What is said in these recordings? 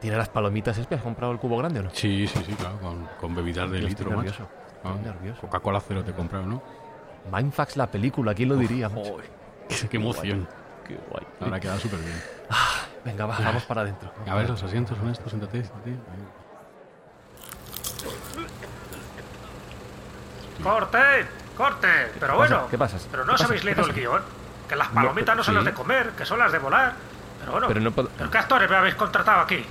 ¿Tiene las palomitas Espe? ¿Has comprado el cubo grande o no? Sí, sí, sí, claro, con, con bebidas de Yo litro, estoy macho. nervioso. Ah, Estoy nervioso. Coca-Cola cero te he comprado, ¿no? Mindfax la película, ¿quién lo diría? macho? Qué, qué emoción. Qué guay. Ahora queda súper bien. Venga, va, vamos para adentro. A ver, los asientos son estos, siéntate, siéntate. ¡Corte! ¡Corte! Pero bueno. ¿Qué pasa? Pero ¿Qué no os habéis ¿Qué leído el guion. Que las palomitas no, son sí. las de comer, que son las de volar. Pero bueno. Pero no puedo- ¿pero qué actores me habéis contratado aquí?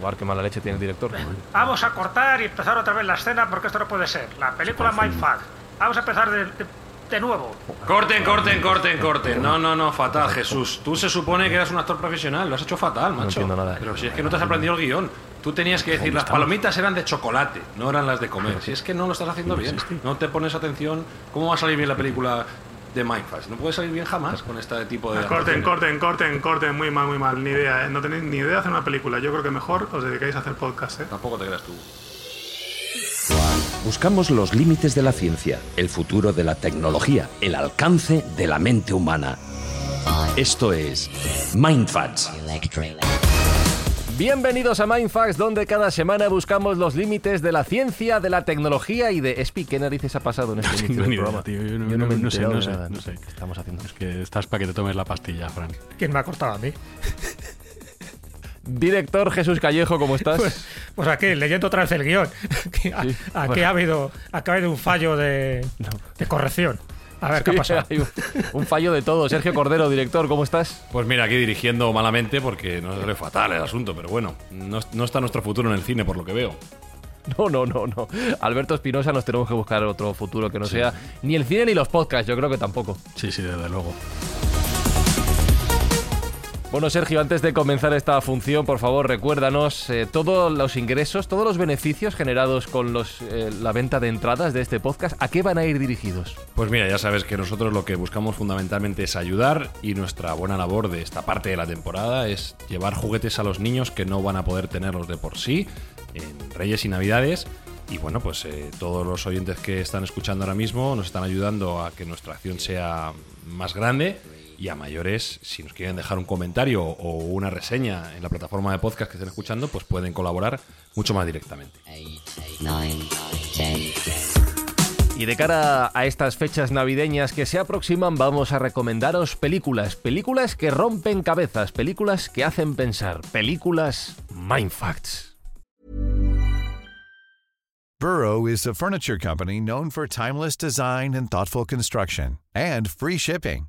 Joder, qué mala leche tiene el director. Vamos a cortar y empezar otra vez la escena porque esto no puede ser. La película Mindfuck. Vamos a empezar de, de- de nuevo. Corten, corten, corten, corten. No, no, no, fatal, Jesús. Tú se supone que eras un actor profesional, lo has hecho fatal, macho. entiendo nada. Pero si es que no te has aprendido el guion. Tú tenías que decir, las palomitas eran de chocolate, no eran las de comer. Si es que no lo estás haciendo bien. No te pones atención. ¿Cómo va a salir bien la película de Mindfast? No puede salir bien jamás con este tipo de... Corten, corten, corten, corten, muy mal, muy mal, ni idea, ¿eh? no tenéis ni idea de hacer una película. Yo creo que mejor os dedicáis a hacer podcast, ¿eh? Tampoco te creas tú. Buscamos los límites de la ciencia, el futuro de la tecnología, el alcance de la mente humana. Esto es Mindfats. Bienvenidos a Mindfax, donde cada semana buscamos los límites de la ciencia, de la tecnología y de... Espi, ¿qué narices ha pasado en este inicio del idea, programa? tío, yo no- me no- no sé, no sé, nada. no sé. ¿Qué estamos haciendo? Es que estás para que te tomes la pastilla, Fran. ¿Quién me ha cortado a mí? Director Jesús Callejo, ¿cómo estás? Pues, pues aquí, leyendo otra vez el guion. Aquí, a- Sí, aquí bueno. ha, habido, ha habido un fallo de, de corrección. A ver, ¿qué ha Sí, pasado? hay un, un fallo de todo. Sergio Cordero, director, ¿cómo estás? Pues mira, aquí dirigiendo malamente porque nos sale fatal el asunto, pero bueno, no, no está nuestro futuro en el cine por lo que veo. No, no, no, no. Alberto Espinosa, nos tenemos que buscar otro futuro que no sea ni el cine ni los podcasts, yo creo que tampoco. Sí, sí, desde luego. Bueno, Sergio, antes de comenzar esta función, por favor, recuérdanos eh, todos los ingresos, todos los beneficios generados con los, eh, la venta de entradas de este podcast, ¿a qué van a ir dirigidos? Pues mira, ya sabes que nosotros lo que buscamos fundamentalmente es ayudar y nuestra buena labor de esta parte de la temporada es llevar juguetes a los niños que no van a poder tenerlos de por sí en Reyes y Navidades. Y bueno, pues eh, todos los oyentes que están escuchando ahora mismo nos están ayudando a que nuestra acción sea más grande. Y a mayores, si nos quieren dejar un comentario o una reseña en la plataforma de podcast que estén escuchando, pues pueden colaborar mucho más directamente. Y de cara a estas fechas navideñas que se aproximan, vamos a recomendaros películas, películas que rompen cabezas, películas que hacen pensar, películas Mindfacts. Burrow is a furniture company known for timeless design and thoughtful construction and free shipping,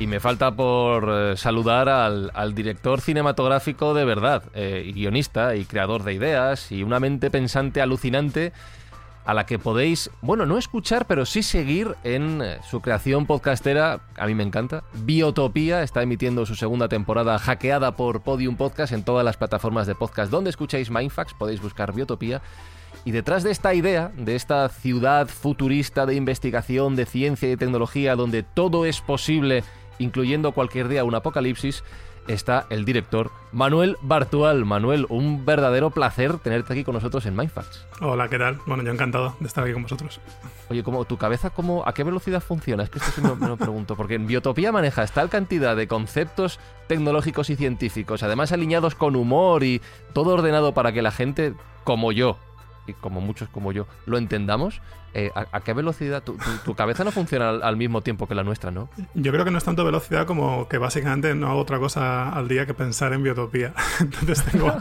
Y me falta por eh, saludar al, director cinematográfico de verdad, eh, guionista y creador de ideas, y una mente pensante alucinante a la que podéis, bueno, no escuchar, pero sí seguir en eh, su creación podcastera, a mí me encanta. Biotopía está emitiendo su segunda temporada hackeada por Podium Podcast en todas las plataformas de podcast donde escucháis Mindfax, podéis buscar Biotopía. Y detrás de esta idea, de esta ciudad futurista de investigación, de ciencia y tecnología, donde todo es posible, incluyendo cualquier día un apocalipsis, está el director Manuel Bartual. Manuel, un verdadero placer tenerte aquí con nosotros en Mindfacts. Hola, ¿qué tal? Bueno, yo encantado de estar aquí con vosotros. Oye, ¿cómo, ¿tu cabeza cómo, a qué velocidad funciona? Es que esto sí me, me lo pregunto, porque en Biotopía manejas tal cantidad de conceptos tecnológicos y científicos, además alineados con humor y todo ordenado para que la gente, como yo, y como muchos como yo, lo entendamos, eh, ¿a, a qué velocidad? Tu, tu- tu cabeza no funciona al, al mismo tiempo que la nuestra, ¿no? Yo creo que no es tanto velocidad como que básicamente no hago otra cosa al día que pensar en biotopía. Entonces tengo,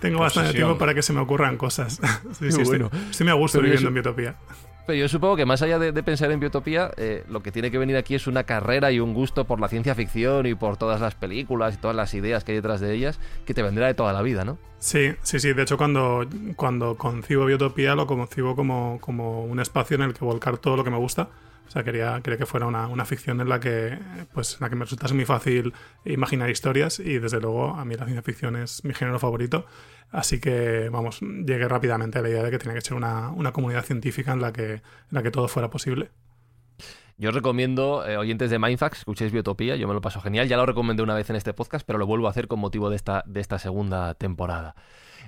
tengo bastante tiempo para que se me ocurran cosas. Sí, sí, estoy, bueno. estoy muy a gusto viviendo eso- en biotopía. Pero yo supongo que más allá de, pensar en biotopía, eh, lo que tiene que venir aquí es una carrera y un gusto por la ciencia ficción y por todas las películas y todas las ideas que hay detrás de ellas, que te vendrá de toda la vida, ¿no? Sí, sí, sí. De hecho, cuando, cuando concibo Biotopía, lo concibo como, como un espacio en el que volcar todo lo que me gusta. O sea, quería, quería que fuera una, una ficción en la que pues, en la que me resultase muy fácil imaginar historias y desde luego a mí la ciencia ficción es mi género favorito. Así que, vamos, llegué rápidamente a la idea de que tenía que ser una, una comunidad científica en la que, en la que todo fuera posible. Yo os recomiendo, eh, oyentes de Mindfax, escuchéis Biotopía, yo me lo paso genial, ya lo recomendé una vez en este podcast, pero lo vuelvo a hacer con motivo de esta, de esta segunda temporada.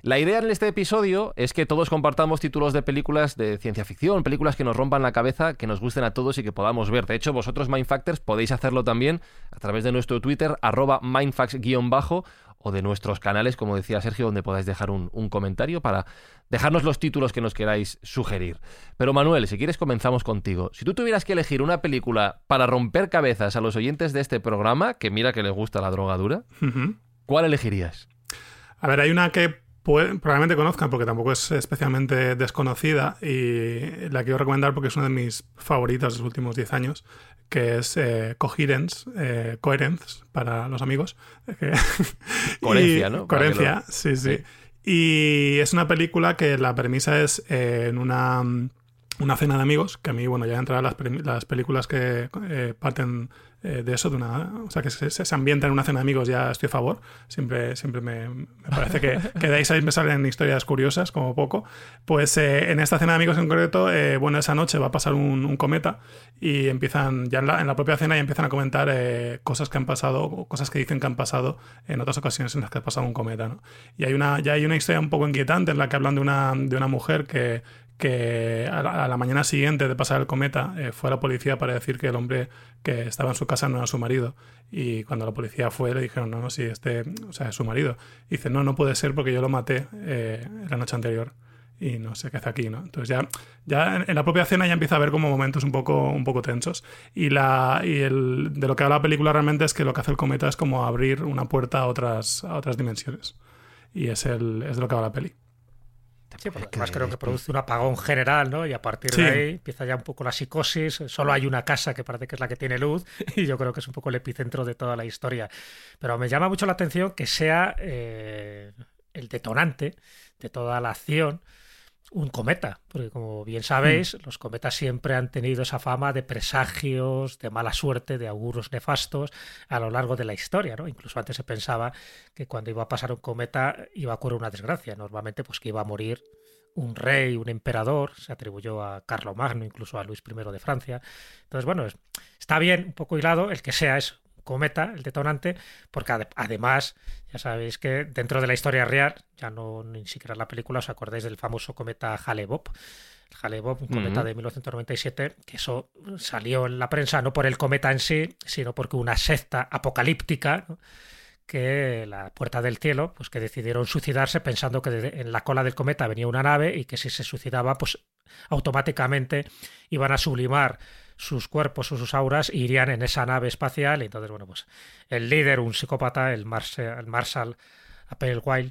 La idea en este episodio es que todos compartamos títulos de películas de ciencia ficción, películas que nos rompan la cabeza, que nos gusten a todos y que podamos ver. De hecho, vosotros, Mindfactors, podéis hacerlo también a través de nuestro Twitter, arroba mindfax-bajo, o de nuestros canales, como decía Sergio, donde podáis dejar un, un comentario para dejarnos los títulos que nos queráis sugerir. Pero Manuel, si quieres comenzamos contigo. Si tú tuvieras que elegir una película para romper cabezas a los oyentes de este programa, que mira que les gusta la drogadura. ¿cuál elegirías? A ver, hay una que puede- probablemente conozcan porque tampoco es especialmente desconocida y la quiero recomendar porque es una de mis favoritas de los últimos 10 años, que es eh, Coherence, eh, Coherence para los amigos. Que- Coherencia, ¿no? Coherencia, lo- sí, sí, sí. Y es una película que la premisa es eh, en una, una cena de amigos, que a mí, bueno, ya entrar las, las películas que eh, parten eh, de eso, de una, o sea, que se, se, ambienta en una cena de amigos, ya estoy a favor. Siempre, siempre me, me parece que, que de ahí me salen historias curiosas, como poco. Pues eh, en esta cena de amigos en concreto, eh, bueno, esa noche va a pasar un, un cometa y empiezan, ya en la, en la propia cena, ya empiezan a comentar eh, cosas que han pasado, cosas que dicen que han pasado en otras ocasiones en las que ha pasado un cometa, ¿no? Y hay una, ya hay una historia un poco inquietante en la que hablan de una, de una mujer que, que a la, a la mañana siguiente de pasar el cometa eh, fue a la policía para decir que el hombre que estaba en su casa no era su marido. Y cuando la policía fue le dijeron, no, no, sí, este, o sea, es su marido. Y dice, no, no puede ser porque yo lo maté eh, la noche anterior. Y no sé qué hace aquí, ¿no? Entonces ya, ya en, la propia cena ya empieza a haber como momentos un poco, un poco tensos. Y, la, y el, de lo que habla la película realmente es que lo que hace el cometa es como abrir una puerta a otras, a otras dimensiones. Y es, el, es de lo que habla la peli. Sí, porque además creo que produce un apagón general, ¿no? Y a partir Sí. de ahí empieza ya un poco la psicosis. Solo hay una casa que parece que es la que tiene luz y yo creo que es un poco el epicentro de toda la historia. Pero me llama mucho la atención que sea eh, el detonante de toda la acción un cometa, porque como bien sabéis, los cometas siempre han tenido esa fama de presagios, de mala suerte, de auguros nefastos a lo largo de la historia, ¿no? Incluso antes se pensaba que cuando iba a pasar un cometa iba a ocurrir una desgracia, normalmente pues que iba a morir un rey, un emperador, se atribuyó a Carlomagno, incluso a Luis I de Francia. Entonces, bueno, es- está bien, un poco hilado, el que sea es cometa, el detonante, porque ade- además, ya sabéis que dentro de la historia real, ya no ni siquiera la película, os acordáis del famoso cometa Hale-Bopp, Hale-Bopp, un cometa de 1997, que eso salió en la prensa no por el cometa en sí, sino porque una secta apocalíptica, ¿no? que la puerta del cielo, pues que decidieron suicidarse pensando que en la cola del cometa venía una nave y que si se suicidaba, pues automáticamente iban a sublimar sus cuerpos o sus auras irían en esa nave espacial. Y entonces, bueno, pues el líder, un psicópata, el, Marse- el Marshall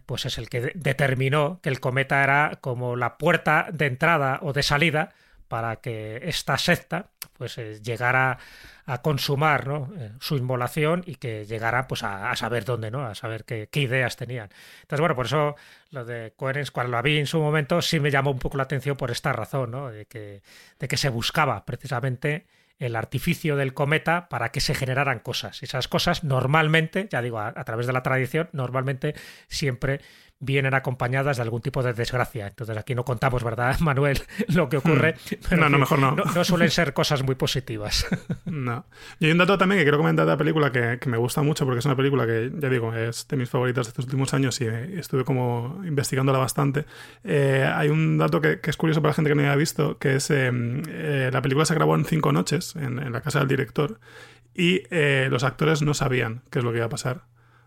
pues es el que de- determinó que el cometa era como la puerta de entrada o de salida para que esta secta pues eh, llegara a consumar ¿no? Eh, su inmolación y que llegara pues a, saber dónde, ¿no? A saber qué, ideas tenían. Entonces, bueno, por eso lo de Coherence, cuando lo vi en su momento, sí me llamó un poco la atención por esta razón, ¿no? De que, de que se buscaba precisamente el artificio del cometa para que se generaran cosas. Y esas cosas normalmente, ya digo, a través de la tradición, normalmente siempre vienen acompañadas de algún tipo de desgracia. Entonces aquí no contamos, ¿verdad, Manuel, lo que ocurre? Hmm. no, no, mejor no. no. suelen ser cosas muy positivas. no. Y hay un dato también que quiero comentar de la película que, que, me gusta mucho porque es una película que, ya digo, es de mis favoritas de estos últimos años y estuve como investigándola bastante. Eh, hay un dato que, que, es curioso para la gente que no haya visto, que es eh, eh, la película se grabó en cinco noches en, en la casa del director y eh, los actores no sabían qué es lo que iba a pasar.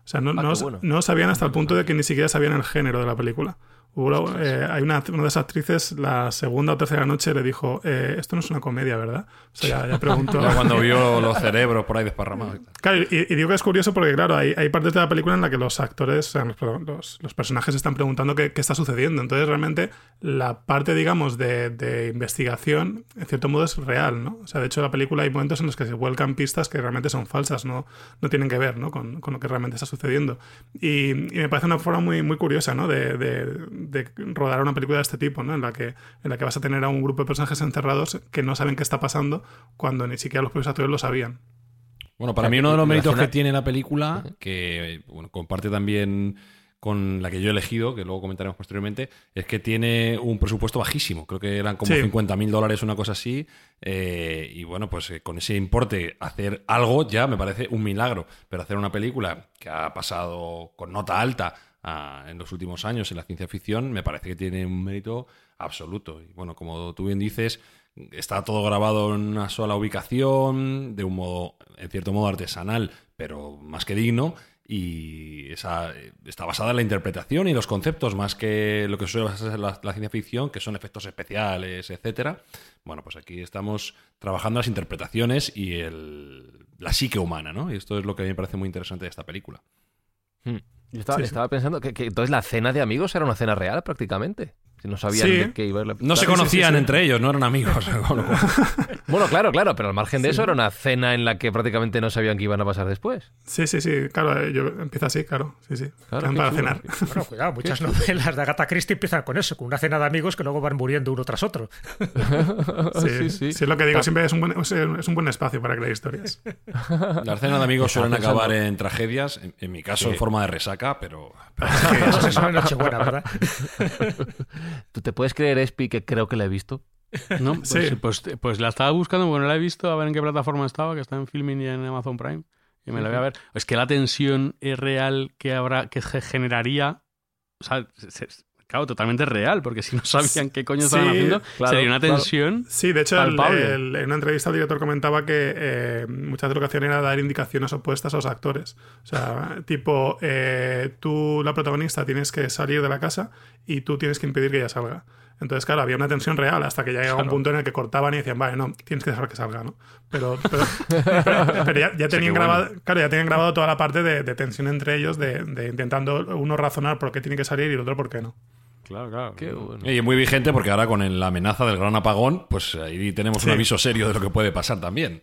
O sea, no, Ah, no, bueno. no sabían hasta el punto de que ni siquiera sabían el género de la película. Hubo, eh, hay una, una, de esas actrices, la segunda o tercera noche, le dijo: eh, Esto no es una comedia, ¿verdad? O sea, ya, ya preguntó. Ya cuando vio los cerebros por ahí desparramados. Claro, y, y, digo que es curioso porque, claro, hay, hay, partes de la película en la que los actores, o sea, los, los, los, personajes están preguntando qué, qué, está sucediendo. Entonces, realmente, la parte, digamos, de, de, investigación, en cierto modo, es real, ¿no? O sea, de hecho, en la película hay momentos en los que se vuelcan pistas que realmente son falsas, no, no tienen que ver ¿no? Con, con, lo que realmente está sucediendo. Y, y, me parece una forma muy, muy curiosa, ¿no? De, de rodar una película de este tipo, ¿no? En la, que, en la que vas a tener a un grupo de personajes encerrados que no saben qué está pasando cuando ni siquiera los propios actores lo sabían. Bueno, para mí uno de los méritos que tiene la película, que bueno, comparte también con la que yo he elegido, que luego comentaremos posteriormente, es que tiene un presupuesto bajísimo. Creo que eran como Sí. 50 mil dólares, una cosa así. eh, y bueno, pues eh, con ese importe, hacer algo ya me parece un milagro. Pero hacer una película que ha pasado con nota alta en los últimos años en la ciencia ficción, me parece que tiene un mérito absoluto. Y bueno, como tú bien dices, está todo grabado en una sola ubicación, de un modo, en cierto modo, artesanal, pero más que digno. Y esa, está basada en la interpretación y los conceptos, más que lo que suele ser la, la, ciencia ficción, que son efectos especiales, etcétera. Bueno, pues aquí estamos trabajando las interpretaciones y el, la psique humana, ¿no? Y esto es lo que a mí me parece muy interesante de esta película. Hmm. Yo estaba, Sí, sí. estaba pensando que, que entonces la cena de amigos era una cena real prácticamente. No sabían Sí. de qué iba a ir la- No se sí, sí, conocían sí. entre ellos, no eran amigos. Bueno, claro, claro, pero al margen de eso era una cena en la que prácticamente no sabían qué iban a pasar después. Sí, sí, sí, claro, eh, yo empieza así, claro, sí, sí. Claro, para chulo. cenar. Bueno, cuidado, muchas novelas de Agatha Christie empiezan con eso, con una cena de amigos que luego van muriendo uno tras otro. Sí, sí, sí, sí. es lo que digo, siempre es un buen, es un buen espacio para crear historias. Las cenas de amigos suelen acabar en tragedias, en, en mi caso en forma de resaca, pero, pero Eso es en Nochebuena, ¿verdad? ¿Tú te puedes creer, Espi, que creo que la he visto? No, pues, Sí. pues, pues la estaba buscando porque no la he visto, a ver en qué plataforma estaba, que está en Filming y en Amazon Prime. Y me la voy a ver. Es que la tensión es real que habrá, que se generaría. O sea, se- se- claro, totalmente real, porque si no sabían qué coño estaban Sí, haciendo, claro, sería una claro. tensión. Sí, de hecho, el- Palpable. el- en una entrevista el director comentaba que eh, muchas de lo que hacían era dar indicaciones opuestas a los actores. O sea, tipo, eh, tú, la protagonista, tienes que salir de la casa y tú tienes que impedir que ella salga. Entonces, claro, había una tensión real hasta que ya llegaba un punto en el que cortaban y decían, vale, no, tienes que dejar que salga, ¿no? Pero, pero, pero- pero ya, ya tenían bueno. grabado, claro, ya tenían grabado toda la parte de, de tensión entre ellos, de, de intentando uno razonar por qué tiene que salir y el otro por qué no. Claro, claro. Qué bueno. Y muy vigente porque ahora con la amenaza del gran apagón, pues ahí tenemos Sí. un aviso serio de lo que puede pasar también.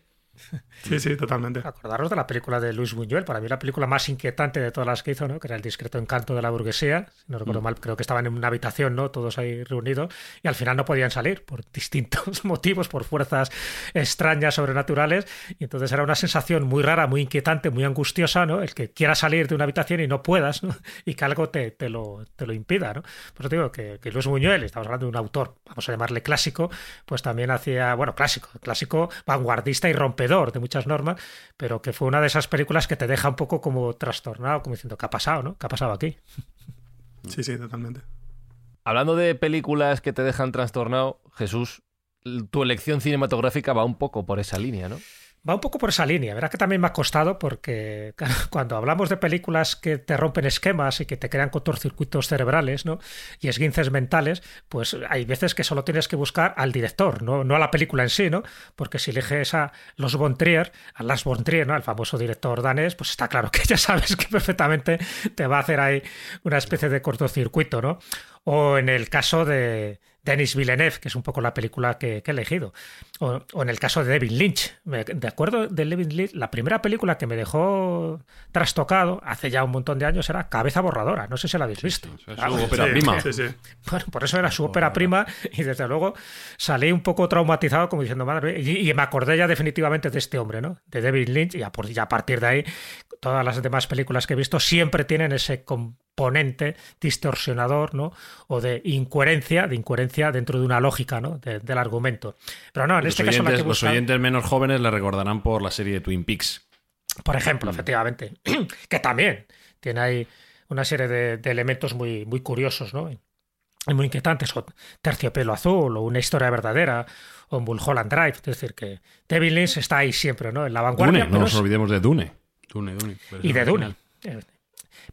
Sí, sí, totalmente. Acordaros de la película de Luis Buñuel, para mí la película más inquietante de todas las que hizo, ¿no? que era El discreto encanto de la burguesía. Si no recuerdo mal, creo que estaban en una habitación, ¿no? todos ahí reunidos, y al final no podían salir por distintos motivos, por fuerzas extrañas, sobrenaturales. Y entonces era una sensación muy rara, muy inquietante, muy angustiosa, ¿no? el que quieras salir de una habitación y no puedas, ¿no? y que algo te, te, lo, te lo impida. ¿no? Por eso digo que, que Luis Buñuel, estamos hablando de un autor, vamos a llamarle clásico, pues también hacía, bueno, clásico, clásico vanguardista y rompedor de muchas normas, pero que fue una de esas películas que te deja un poco como trastornado, como diciendo, ¿qué ha pasado, no? ¿Qué ha pasado aquí? Sí, sí, totalmente. Hablando de películas que te dejan trastornado, Jesús, tu elección cinematográfica va un poco por esa línea, ¿no? Va un poco por esa línea. Verás que también me ha costado porque cuando hablamos de películas que te rompen esquemas y que te crean cortocircuitos cerebrales ¿no? y esguinces mentales, pues hay veces que solo tienes que buscar al director, no, no a la película en sí, ¿no? Porque si eliges a los von Trier, a Lars von Trier, ¿no? el famoso director danés, pues está claro que ya sabes que perfectamente te va a hacer ahí una especie de cortocircuito, ¿no? O en el caso de Denis Villeneuve, que es un poco la película que, que he elegido. O, o, en el caso de David Lynch. De acuerdo de David Lynch, la primera película que me dejó trastocado hace ya un montón de años era Cabeza Borradora. No sé si la habéis visto. Sí, es su ópera Sí, prima. Sí, sí. Bueno, por eso era su ópera prima y desde luego salí un poco traumatizado como diciendo, madre mía", y, y me acordé ya definitivamente de este hombre, ¿no? De David Lynch y a, por- y a partir de ahí todas las demás películas que he visto siempre tienen ese com- imponente, distorsionador, ¿no? O de incoherencia, de incoherencia dentro de una lógica, ¿no? del argumento. Pero no, en los este caso oyentes, la que Los buscan- oyentes menos jóvenes le recordarán por la serie de Twin Peaks. por Mm. ejemplo, efectivamente, que también tiene ahí una serie de, de elementos muy, muy curiosos, ¿no? Y muy inquietantes, o Terciopelo Azul, o Una Historia Verdadera, o Mulholland Drive. Es decir, que David Lynch está ahí siempre, ¿no? En la vanguardia. Dune, no nos es- olvidemos de Dune. Dune, Dune. y de Dune.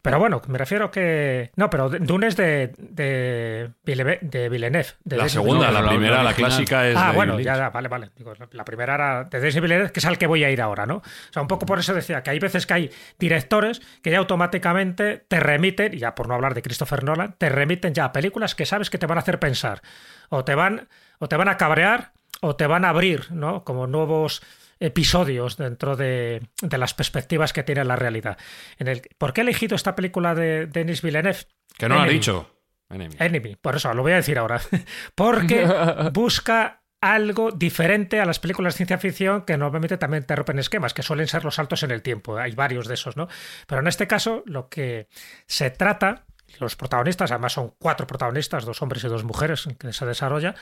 Pero bueno, me refiero que. No, pero Dune es de, de, Villeneuve- de Villeneuve. de La segunda, la primera, la clásica es Ah, de bueno, Lynch. ya, ya, vale, vale. Digo, la primera era de Denis Villeneuve, que es al que voy a ir ahora, ¿no? O sea, un poco por eso decía que hay veces que hay directores que ya automáticamente te remiten, y ya por no hablar de Christopher Nolan, te remiten ya a películas que sabes que te van a hacer pensar. O te van, o te van a cabrear, o te van a abrir, ¿no? Como nuevos episodios dentro de, de las perspectivas que tiene la realidad. En el, ¿Por qué he elegido esta película de Denis Villeneuve? Que no lo ha dicho. Enemy. Enemy, por eso lo voy a decir ahora. Porque busca algo diferente a las películas de ciencia ficción que normalmente también te rompen esquemas, que suelen ser los saltos en el tiempo. Hay varios de esos, ¿no? Pero en este caso, lo que se trata, los protagonistas, además son cuatro protagonistas, dos hombres y dos mujeres en que se desarrolla,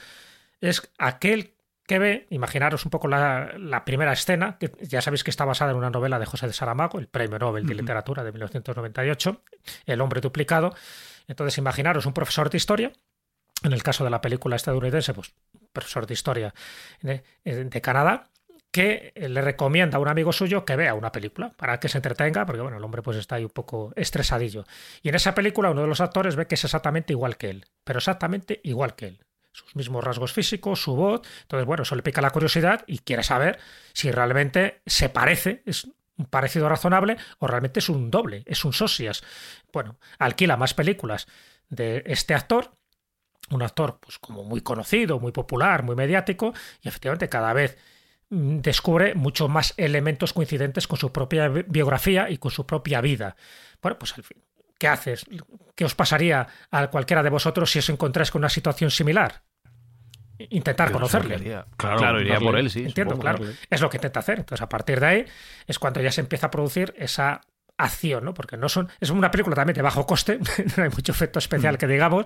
es aquel que ve, imaginaros un poco la, la primera escena, que ya sabéis que está basada en una novela de José de Saramago, el premio Nobel de Literatura de 1998, El hombre duplicado. Entonces, imaginaros un profesor de historia, en el caso de la película estadounidense, pues profesor de historia de, de Canadá, que le recomienda a un amigo suyo que vea una película para que se entretenga, porque bueno, el hombre pues está ahí un poco estresadillo. Y en esa película uno de los actores ve que es exactamente igual que él, pero exactamente igual que él. Sus mismos rasgos físicos, su voz. Entonces, bueno, eso le pica la curiosidad y quiere saber si realmente se parece, es un parecido razonable o realmente es un doble, es un socias. Bueno, alquila más películas de este actor un actor pues como muy conocido, muy popular, muy mediático y efectivamente cada vez mm, descubre muchos más elementos coincidentes con su propia bi- biografía y con su propia vida. Bueno, pues al fin, ¿qué haces? ¿Qué os pasaría a cualquiera de vosotros si os encontráis con una situación similar? Intentar conocerle. Iría- Claro, Claro, iría por él, sí. Entiendo, supongo. claro. Es lo que intenta hacer. Entonces, a partir de ahí es cuando ya se empieza a producir esa acción, ¿no? Porque no son. Es una película también de bajo coste, no hay mucho efecto especial que digamos.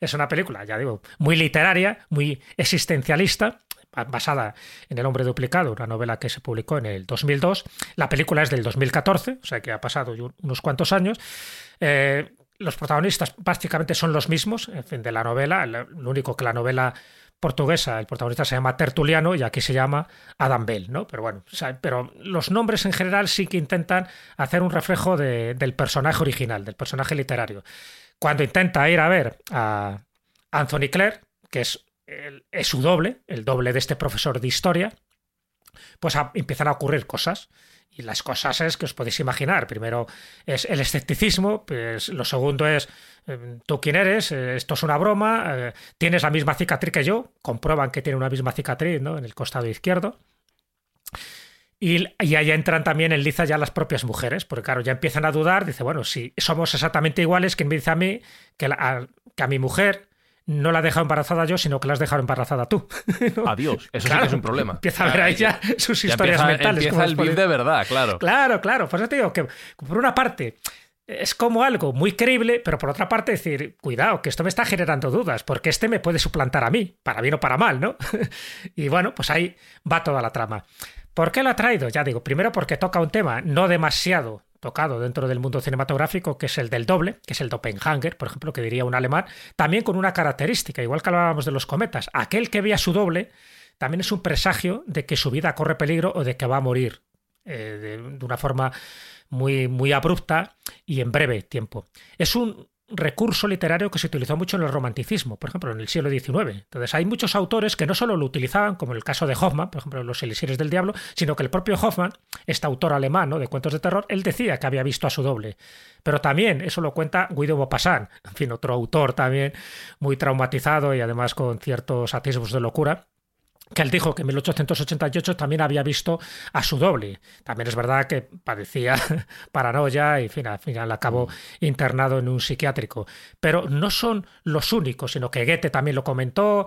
Es una película, ya digo, muy literaria, muy existencialista, basada en El hombre duplicado, una novela que se publicó en el 2002. La película es del 2014, o sea que ha pasado unos cuantos años. Eh, los protagonistas básicamente son los mismos, en fin, de la novela. Lo único que la novela portuguesa, el protagonista se llama Tertuliano y aquí se llama Adam Bell, ¿no? Pero bueno, pero los nombres en general sí que intentan hacer un reflejo de- del personaje original, del personaje literario. Cuando intenta ir a ver a Anthony Clare, que es, es su doble, el doble de este profesor de historia, pues empiezan a ocurrir cosas. Y las cosas es que os podéis imaginar. Primero es el escepticismo, pues lo segundo es eh, tú quién eres, Eh, esto es una broma, eh, tienes la misma cicatriz que yo, comprueban que tiene una misma cicatriz ¿no? en el costado izquierdo. Y, y ahí entran también en liza ya las propias mujeres, porque claro, ya empiezan a dudar, dice, bueno, si somos exactamente iguales, ¿quién me dice a mí que, a, que a mi mujer no la he dejado embarazada yo, sino que la has dejado embarazada tú? ¿No? Adiós. Eso sí que es un problema. Empieza a ver ahí ya sus Ya historias empieza, mentales. empieza el beef de verdad, claro. Claro, claro. Pues te digo que por una parte es como algo muy creíble, pero por otra parte decir, cuidado, que esto me está generando dudas, porque este me puede suplantar a mí, para bien o para mal, ¿no? y bueno, pues ahí va toda la trama. ¿Por qué lo ha traído? Ya digo, primero porque toca un tema no demasiado tocado dentro del mundo cinematográfico, que es el del doble, que es el doppelganger, por ejemplo, que diría un alemán, también con una característica, igual que hablábamos de los cometas, aquel que ve a su doble también es un presagio de que su vida corre peligro o de que va a morir eh, de, de una forma muy, muy abrupta y en breve tiempo. Es un recurso literario que se utilizó mucho en el romanticismo, por ejemplo, en el siglo XIX. Entonces, hay muchos autores que no solo lo utilizaban, como el caso de Hoffman, por ejemplo, Los Elixires del Diablo, sino que el propio Hoffman, este autor alemán ¿no? de cuentos de terror, él decía que había visto a su doble. Pero también eso lo cuenta Guido Maupassant, en fin, otro autor también muy traumatizado y además con ciertos atisbos de locura que él dijo que en 1888 también había visto a su doble. También es verdad que padecía paranoia y en fin, al final acabó internado en un psiquiátrico. Pero no son los únicos, sino que Goethe también lo comentó.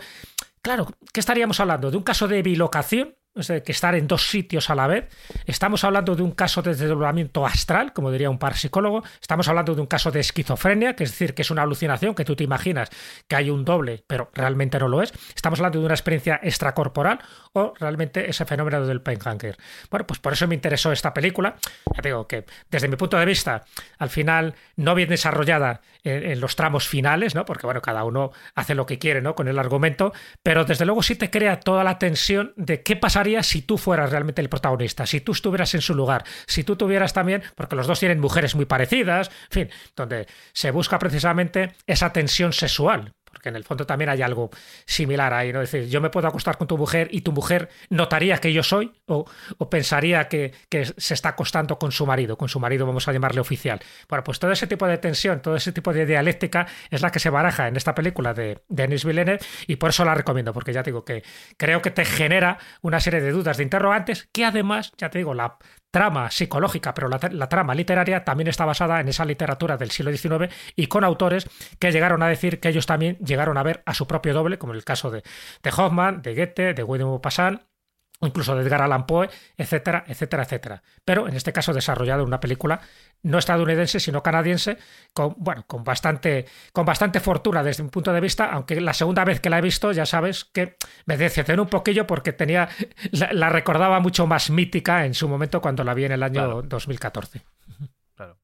Claro, ¿qué estaríamos hablando? ¿De un caso de bilocación? Que estar en dos sitios a la vez. Estamos hablando de un caso de desdoblamiento astral, como diría un parapsicólogo. Estamos hablando de un caso de esquizofrenia, que es decir, que es una alucinación que tú te imaginas que hay un doble, pero realmente no lo es. Estamos hablando de una experiencia extracorporal o realmente ese fenómeno del Penhanger. Bueno, pues por eso me interesó esta película. Ya digo que desde mi punto de vista, al final no bien desarrollada en, los tramos finales, ¿no? Porque bueno, cada uno hace lo que quiere, ¿no? Con el argumento, pero desde luego sí te crea toda la tensión de qué si tú fueras realmente el protagonista, si tú estuvieras en su lugar, si tú tuvieras también, porque los dos tienen mujeres muy parecidas, en fin, donde se busca precisamente esa tensión sexual, en el fondo también hay algo similar ahí, ¿no? Es decir, yo me puedo acostar con tu mujer y tu mujer notaría que yo soy o, pensaría que, se está acostando con su marido, con su marido vamos a llamarle oficial. Bueno, pues todo ese tipo de tensión, todo ese tipo de dialéctica es la que se baraja en esta película de Denis Villeneuve y por eso la recomiendo, porque ya te digo que creo que te genera una serie de dudas, de interrogantes, que además, ya te digo, la trama psicológica, pero la, trama literaria también está basada en esa literatura del siglo XIX y con autores que llegaron a decir que ellos también llegaron a ver a su propio doble, como el caso de, de Hoffman, de Goethe, de William Maupassant incluso de Edgar Allan Poe, etcétera, etcétera, etcétera. Pero en este caso desarrollado en una película no estadounidense, sino canadiense, con, bueno, con bastante, con bastante fortuna desde mi punto de vista, aunque la segunda vez que la he visto, ya sabes que me decepcionó un poquillo porque tenía, la, recordaba mucho más mítica en su momento cuando la vi en el año 2014. Claro.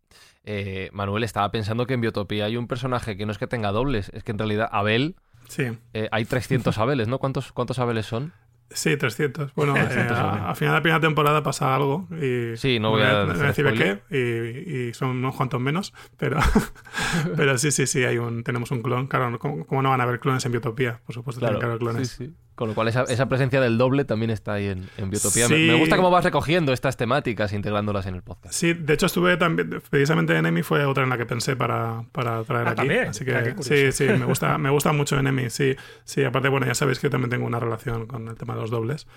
Eh, Manuel estaba pensando que en Biotopía hay un personaje que no es que tenga dobles, es que en realidad Abel... Sí. Eh, hay 300 Abeles, ¿no? ¿Cuántos, ¿Cuántos Abeles son? Sí, 300. Bueno, eh, a, final de la primera temporada pasa algo y sí, no voy a, decir qué y, son unos cuantos menos, pero, pero sí, sí, sí, hay un, tenemos un clon. Claro, ¿cómo, no van a haber clones en Biotopía? Por supuesto, claro, tienen que haber clones. Sí, sí. Con lo cual esa, esa, presencia del doble también está ahí en, en Biotopía. Me, gusta cómo vas recogiendo estas temáticas, integrándolas en el podcast. Sí, de hecho estuve también, precisamente Enemy fue otra en la que pensé para, para traer ah, aquí. También. Así que sí, sí, me gusta, me gusta mucho Enemy, sí. Sí, aparte, bueno, ya sabéis que yo también tengo una relación con el tema de los dobles.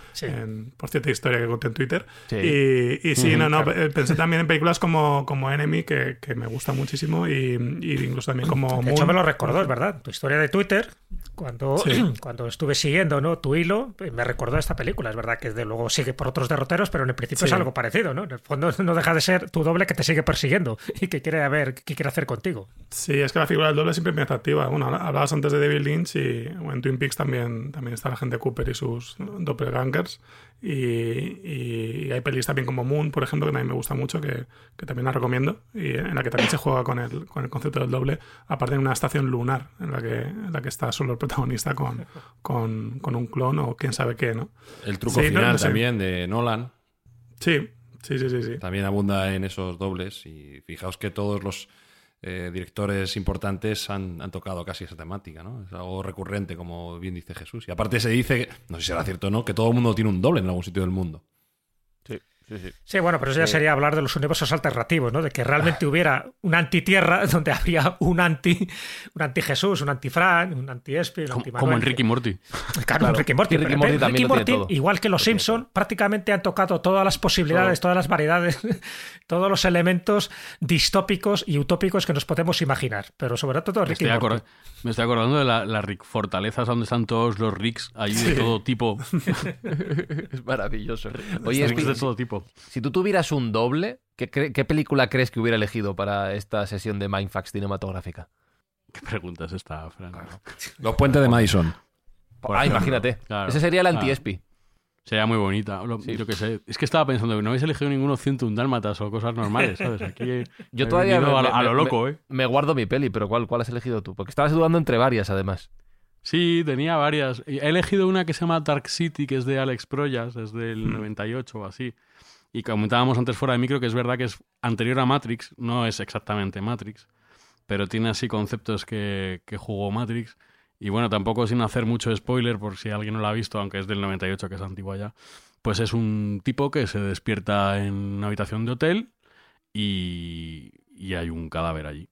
por cierta historia que conté en Twitter. Y, y, sí, no, no, pensé también en películas como, como Enemy, que, que me gusta muchísimo, y, incluso también como... De hecho, me lo recordó, es verdad. Tu historia de Twitter, cuando, cuando estuve siguiendo ¿no? Tu hilo, me recordó esta película. Es verdad que de luego sigue por otros derroteros, pero en el principio es algo parecido, ¿no? En el fondo no deja de ser tu doble que te sigue persiguiendo y que quiere ver qué quiere hacer contigo. Sí, es que la figura del doble siempre muy atractiva. Bueno, hablabas antes de David Lynch y en Twin Peaks también, también está la gente Cooper y sus doppelgangers. Y, hay pelis también como Moon, por ejemplo, que también me gusta mucho, que, también la recomiendo, y en la que también se juega con el, con el concepto del doble, aparte de una estación lunar, en la que, en la que está solo el protagonista con, con, un clon o quién sabe qué, ¿no? El truco final también de Nolan. Sí, sí, sí, sí, sí. También abunda en esos dobles, y fijaos que todos los eh, directores importantes han, tocado casi esa temática, ¿no? Es algo recurrente, como bien dice Jesús. Y aparte se dice, no sé si será cierto o no, que todo el mundo tiene un doble en algún sitio del mundo. Sí, bueno, pero eso ya sería hablar de los universos alternativos, ¿no? De que realmente hubiera una antitierra donde había un anti, un anti Jesús, un anti Fran, un anti Espi, un anti Como en Ricky Morty. Claro, Ricky Morty. Ricky Morty, también Morty igual que los Simpson, prácticamente han tocado todas las posibilidades, todas las variedades, todos los elementos distópicos y utópicos que nos podemos imaginar. Pero sobre todo Ricky Morty. Me estoy acordando de la, las fortalezas donde están todos los Ricks ahí de todo tipo. es maravilloso. Oye, es de todo tipo. Si tú tuvieras un doble, ¿qué, película crees que hubiera elegido para esta sesión de Mindfax cinematográfica? ¿Qué preguntas está, Fran? Los puentes de Madison. Ah, imagínate. Ese sería el anti-espi. Sería muy bonita. Es que estaba pensando que no habéis elegido ninguno un dálmatas o cosas normales, ¿sabes? Aquí Yo todavía a, lo loco, ¿eh? Me guardo mi peli, pero ¿cuál, ¿cuál has elegido tú? Porque estabas dudando entre varias, además. Sí, tenía varias. He elegido una que se llama Dark City, que es de Alex Proyas, desde el 98 o así. Y comentábamos antes fuera de micro que es verdad que es anterior a Matrix, no es exactamente Matrix, pero tiene así conceptos que, que jugó Matrix. Y bueno, tampoco sin hacer mucho spoiler, por si alguien no lo ha visto, aunque es del 98, que es antigua ya, pues es un tipo que se despierta en una habitación de hotel y, y hay un cadáver allí.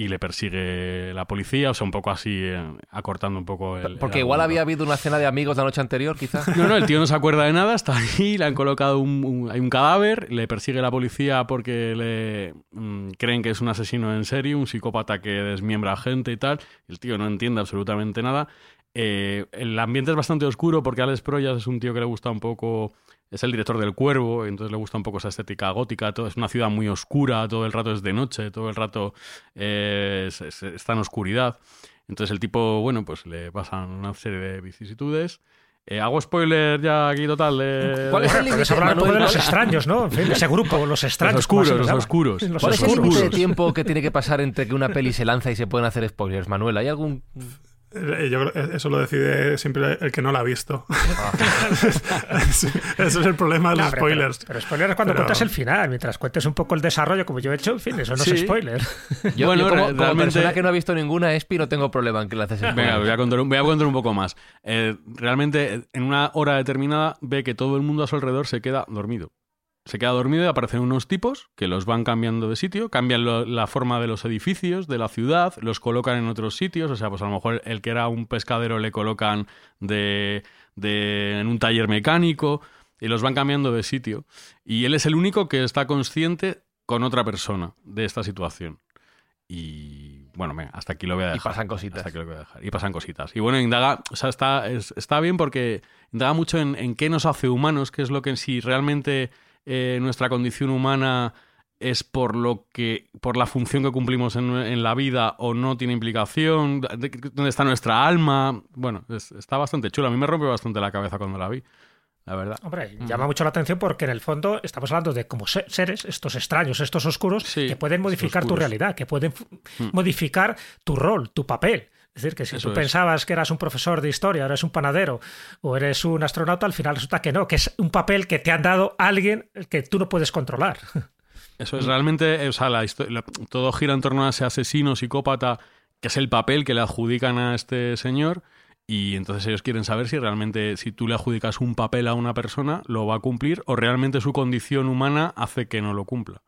Y le persigue la policía, o sea, un poco así, eh, acortando un poco el... Porque el igual había habido una cena de amigos la noche anterior, quizá. No, no, el tío no se acuerda de nada, está ahí, le han colocado un, un- hay un cadáver, le persigue la policía porque le mm, creen que es un asesino en serie, un psicópata que desmiembra a gente y tal. El tío no entiende absolutamente nada. Eh, el ambiente es bastante oscuro porque Alex Proyas es un tío que le gusta un poco, es el director del Cuervo, entonces le gusta un poco esa estética gótica, todo, es una ciudad muy oscura, todo el rato es de noche, todo el rato eh, es- es- está en oscuridad. Entonces el tipo, bueno, pues le pasan una serie de vicisitudes. Eh, hago spoiler ya aquí total de... ¿Cuál es el límite, es hablar un poco de los extraños, ¿no? En fin, ese grupo, los extraños. Los oscuros, los oscuros. Los ¿Cuál es el límite de tiempo que tiene que pasar entre que una peli se lanza y se pueden hacer spoilers, Manuel? ¿Hay algún...? Eh, Yo creo eso lo decide siempre el que no la ha visto. Ah. Eso es el problema de los No, pero- spoilers. Pero, pero spoiler es cuando Pero- cuentas el final, mientras cuentes un poco el desarrollo, como yo he hecho, en fin, eso no Sí. es spoiler. Yo, Bueno, yo como, re- como realmente- persona que no ha visto ninguna Espi no tengo problema en que le haces spoilers. Venga, voy a contar un, voy a contar un poco más. Eh, realmente, en una hora determinada, ve que todo el mundo a su alrededor se queda dormido. Se queda dormido y aparecen unos tipos que los van cambiando de sitio, cambian lo- la forma de los edificios, de la ciudad, los colocan en otros sitios. O sea, pues a lo mejor el que era un pescadero le colocan de, de- en un taller mecánico y los van cambiando de sitio. Y él es el único que está consciente con otra persona de esta situación. Y bueno, venga, hasta aquí lo voy a Y dejar. pasan cositas. Hasta aquí lo voy a dejar. Y pasan cositas. Y bueno, indaga, o sea, está, es- está bien porque indaga mucho en, en qué nos hace humanos, qué es lo que si realmente eh, nuestra condición humana es por lo que por la función que cumplimos en, en la vida o no tiene implicación, de- dónde está nuestra alma. Bueno, es- está bastante chulo. A mí me rompe bastante la cabeza cuando la vi, la verdad. Hombre, llama mucho la atención porque en el fondo estamos hablando de como se- seres, estos extraños, estos oscuros, Sí, que pueden modificar tu realidad, que pueden fu- modificar tu rol, tu papel. Es decir, que si Eso tú es. pensabas que eras un profesor de historia, eres un panadero o eres un astronauta, al final resulta que no, que es un papel que te han dado alguien que tú no puedes controlar. Eso es realmente, o sea, la- todo gira en torno a ese asesino, psicópata, que es el papel que le adjudican a este señor. Y entonces ellos quieren saber si realmente, si tú le adjudicas un papel a una persona, lo va a cumplir o realmente su condición humana hace que no lo cumpla.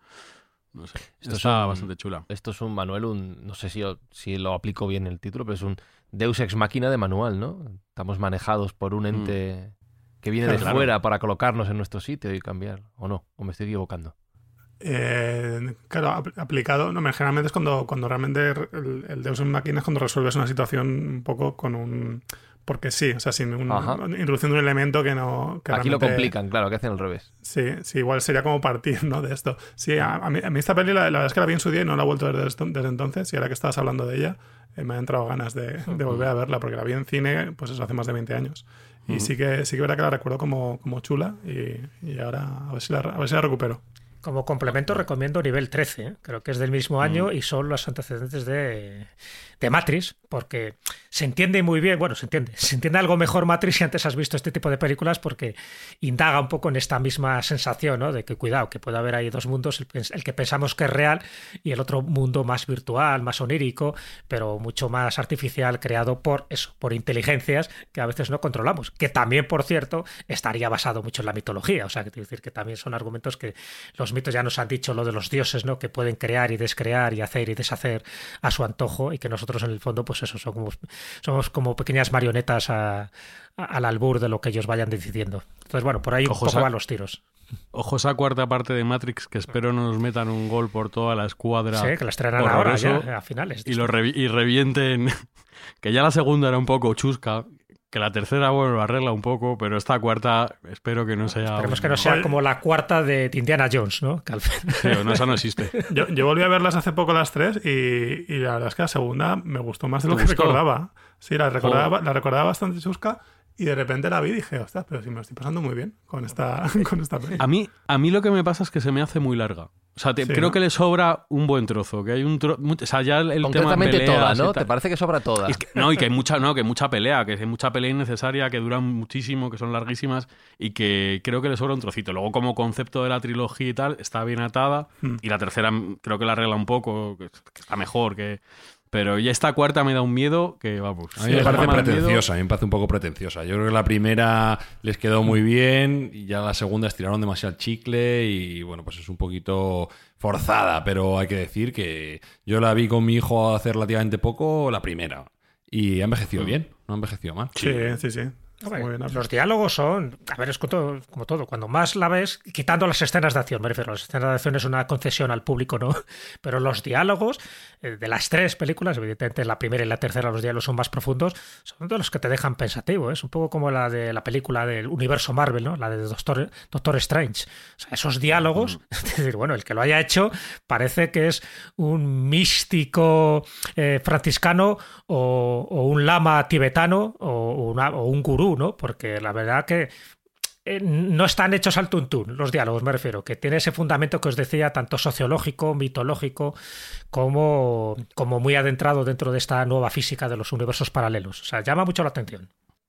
No sé. Esto es está un- bastante chula. Esto es un Manuel, un, no sé si, si lo aplico bien el título, pero es un Deus ex máquina de manual, ¿no? Estamos manejados por un ente que viene de Claro. fuera para colocarnos en nuestro sitio y cambiar, ¿o no? ¿O me estoy equivocando? Eh, claro, apl- aplicado. No, generalmente es cuando, cuando realmente el, el Deus en máquina es cuando resuelves una situación un poco con un. Porque sí, o sea, sin un, introduciendo un elemento que no. que Aquí lo complican, claro, que hacen al revés. Sí, sí, igual sería como partir ¿no? de esto. Sí, a, a mí, a mí esta peli la, la verdad es que la vi en su día y no la he vuelto a ver desde, desde entonces. Y ahora que estabas hablando de ella, eh, me han entrado ganas de, de volver a verla porque la vi en cine, pues eso hace más de 20 años. Y sí que sí que verá que la recuerdo como, como chula y, y ahora a ver, si la, a ver si la recupero. Como complemento recomiendo nivel 13, ¿eh? creo que es del mismo año y son los antecedentes de, de Matrix, porque se entiende muy bien, bueno, se entiende, se entiende algo mejor Matrix si antes has visto este tipo de películas porque indaga un poco en esta misma sensación, ¿no? De que cuidado, que puede haber ahí dos mundos, el, el que pensamos que es real y el otro mundo más virtual, más onírico, pero mucho más artificial, creado por eso, por inteligencias que a veces no controlamos, que también, por cierto, estaría basado mucho en la mitología, o sea, que decir que también son argumentos que los mitos ya nos han dicho lo de los dioses, ¿no? Que pueden crear y descrear y hacer y deshacer a su antojo y que nosotros en el fondo, pues eso, somos, somos como pequeñas marionetas a- a- al albur de lo que ellos vayan decidiendo. Entonces, bueno, por ahí un poco van los tiros. Ojo esa cuarta parte de Matrix que espero no nos metan un gol por toda la escuadra. Sí, que la estrenan ahora ya, a finales. y lo revi- y revienten. que ya la segunda era un poco chusca. Que la tercera, bueno, lo arregla un poco, pero esta cuarta espero que no sea. Esperemos un- que no sea como la cuarta de Indiana Jones, ¿no? Que al fin- Sí, no, esa no existe. Yo, yo volví a verlas hace poco las tres y, y la verdad es que la segunda me gustó más de lo ¿Te que gustó? recordaba. Sí, la recordaba, la recordaba bastante chusca y de repente la vi y dije, ostras, pero si me lo estoy pasando muy bien con esta, con esta peli. A mí, a mí lo que me pasa es que se me hace muy larga. O sea, te- Sí, creo ¿no? que le sobra un buen trozo. Que hay un tro- O sea, ya el, tema Concretamente peleas toda, ¿no? ¿Te parece que sobra toda? Es que- no, y que hay mucha, no, que hay mucha pelea, que hay mucha pelea innecesaria, que duran muchísimo, que son larguísimas y que creo que le sobra un trocito. Luego, como concepto de la trilogía y tal, está bien atada. Hmm. Y la tercera creo que la arregla un poco, que está mejor, que. Pero ya esta cuarta me da un miedo que vamos. A mí me Sí, parece me pretenciosa, a mí me parece un poco pretenciosa. Yo creo que la primera les quedó muy bien y ya la segunda estiraron demasiado el chicle y bueno, pues es un poquito forzada, pero hay que decir que yo la vi con mi hijo hace relativamente poco, la primera, y ha envejecido bien, no ha envejecido mal. Sí, sí, sí. Hombre, Muy bien. los diálogos son, a ver, es como todo, como todo, cuando más la ves, quitando las escenas de acción, me refiero, las escenas de acción es una concesión al público, ¿no? Pero los diálogos eh, de las tres películas, evidentemente la primera y la tercera los diálogos son más profundos, son de los que te dejan pensativo, ¿eh? es un poco como la de la película del universo Marvel, ¿no? La de Doctor, Doctor Strange. O sea, esos diálogos, es decir, bueno, el que lo haya hecho parece que es un místico eh, franciscano o, o un lama tibetano o, una- o un gurú, ¿no? Porque la verdad que eh, no están hechos al tuntún los diálogos, me refiero, que tiene ese fundamento que os decía, tanto sociológico, mitológico, como, como muy adentrado dentro de esta nueva física de los universos paralelos. O sea, llama mucho la atención.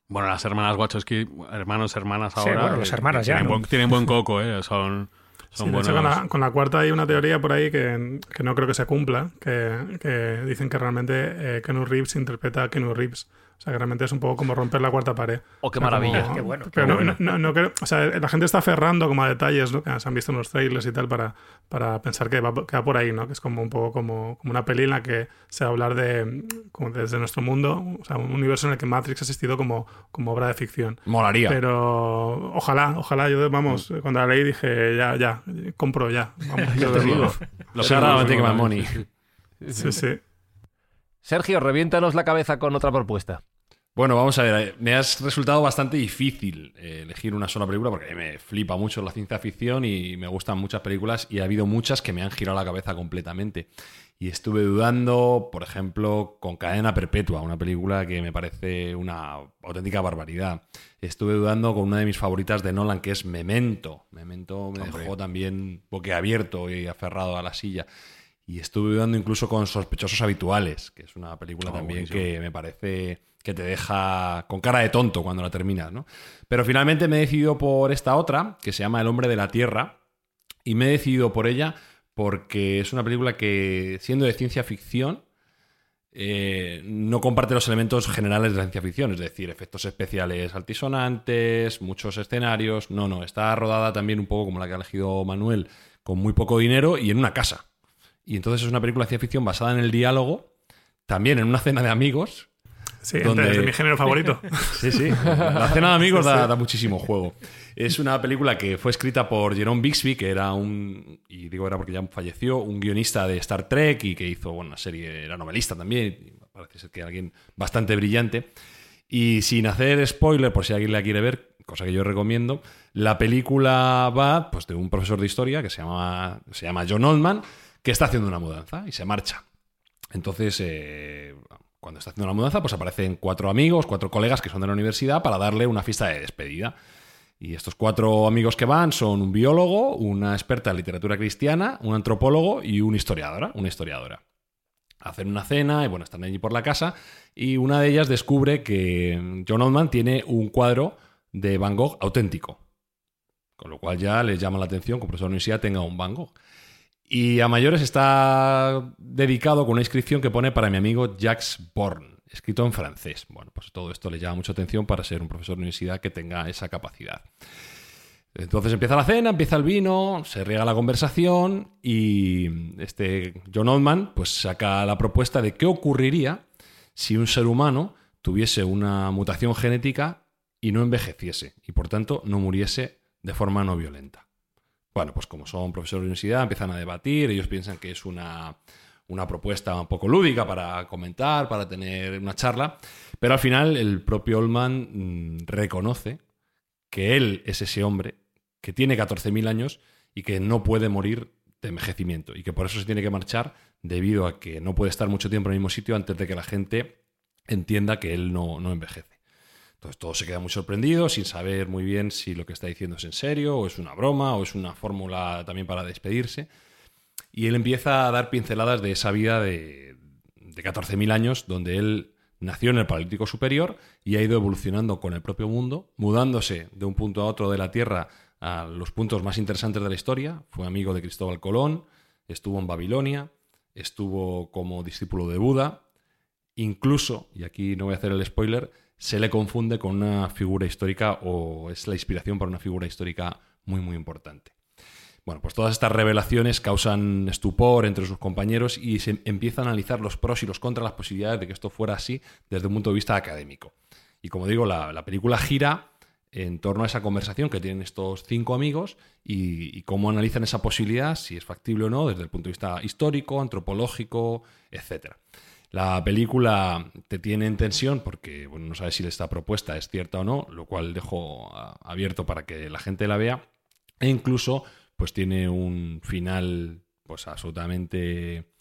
Bueno, las hermanas Wachowski, hermanos, hermanas Sí, ahora. bueno, las hermanas ya, Tienen, ¿no? buen, tienen buen coco, ¿eh? Son, Sí, de hecho, buenos. con la, con la cuarta hay una teoría por ahí que, que no creo que se cumpla, que, que dicen que realmente eh, Keanu Reeves interpreta a Keanu Reeves. O sea, que realmente es un poco como romper la cuarta pared. Oh, qué O sea, maravilla. como- Qué bueno, Pero qué no, bueno. no- no creo- o sea, la gente está aferrando como a detalles, ¿no? Que se han visto en los trailers y tal para, para pensar que va, que va por ahí, ¿no? Que es como un poco como, como una peli en la que se va a hablar de, como desde nuestro mundo, o sea, un universo en el que Matrix ha existido como, como obra de ficción. Molaría. Pero ojalá, ojalá, yo vamos, cuando la leí dije, ya, ya, compro ya. Vamos, yo te digo. Lo que ahora my money. Sí, sí. Sergio, reviéntanos la cabeza con otra propuesta. Bueno, vamos a ver. Me has resultado bastante difícil eh, elegir una sola película porque me flipa mucho la ciencia ficción y me gustan muchas películas y ha habido muchas que me han girado la cabeza completamente. Y estuve dudando, por ejemplo, con Cadena Perpetua, una película que me parece una auténtica barbaridad. Estuve dudando con una de mis favoritas de Nolan, que es Memento. Memento me dejó también boquiabierto y aferrado a la silla. Y estuve dudando incluso con Sospechosos Habituales, que es una película Oh, también buenísimo. que me parece que te deja con cara de tonto cuando la terminas, ¿no? Pero finalmente me he decidido por esta otra, que se llama El hombre de la Tierra, y me he decidido por ella porque es una película que, siendo de ciencia ficción, eh, no comparte los elementos generales de la ciencia ficción, es decir, efectos especiales altisonantes, muchos escenarios. No, no, está rodada también un poco como la que ha elegido Manuel, con muy poco dinero y en una casa. Y entonces es una película de ciencia ficción basada en el diálogo, también en una cena de amigos. Sí, Donde- es mi género favorito. Sí, sí. La cena de amigos. Da, da muchísimo juego. Es una película que fue escrita por Jerome Bixby, que era un, y digo era porque ya falleció, un guionista de Star Trek y que hizo bueno, una serie, era novelista también, y parece ser que alguien bastante brillante. Y sin hacer spoiler, por si alguien la quiere ver, cosa que yo recomiendo, la película va pues, de un profesor de historia que se llama, se llama John Oldman, que está haciendo una mudanza y se marcha. Entonces, eh, cuando está haciendo la mudanza, pues aparecen cuatro amigos, cuatro colegas que son de la universidad para darle una fiesta de despedida. Y estos cuatro amigos que van son un biólogo, una experta en literatura cristiana, un antropólogo y una historiadora, una historiadora. Hacen una cena y bueno, están allí por la casa y una de ellas descubre que John Oldman tiene un cuadro de Van Gogh auténtico. Con lo cual ya les llama la atención que un profesor de universidad tenga un Van Gogh. Y a mayores está dedicado con una inscripción que pone para mi amigo Jacques Born, escrito en francés. Bueno, pues todo esto le llama mucha atención para ser un profesor de universidad que tenga esa capacidad. Entonces empieza la cena, empieza el vino, se riega la conversación y este John Oldman pues saca la propuesta de qué ocurriría si un ser humano tuviese una mutación genética y no envejeciese y por tanto no muriese de forma no violenta. Bueno, pues como son profesores de universidad, empiezan a debatir, ellos piensan que es una, una propuesta un poco lúdica para comentar, para tener una charla, pero al final el propio Oldman mm, reconoce que él es ese hombre que tiene 14.000 años y que no puede morir de envejecimiento y que por eso se tiene que marchar debido a que no puede estar mucho tiempo en el mismo sitio antes de que la gente entienda que él no, no envejece. Entonces todos se quedan muy sorprendidos sin saber muy bien si lo que está diciendo es en serio o es una broma o es una fórmula también para despedirse. Y él empieza a dar pinceladas de esa vida de, de 14.000 años donde él nació en el Paleolítico Superior y ha ido evolucionando con el propio mundo, mudándose de un punto a otro de la Tierra a los puntos más interesantes de la historia. Fue amigo de Cristóbal Colón, estuvo en Babilonia, estuvo como discípulo de Buda, incluso, y aquí no voy a hacer el spoiler, se le confunde con una figura histórica o es la inspiración para una figura histórica muy, muy importante. Bueno, pues todas estas revelaciones causan estupor entre sus compañeros y se empieza a analizar los pros y los contras, las posibilidades de que esto fuera así desde un punto de vista académico. Y como digo, la, película gira en torno a esa conversación que tienen estos cinco amigos y, cómo analizan esa posibilidad, si es factible o no, desde el punto de vista histórico, antropológico, etc. La película te tiene en tensión porque bueno, no sabes si esta propuesta es cierta o no, lo cual dejo abierto para que la gente la vea. E incluso pues tiene un final pues absolutamente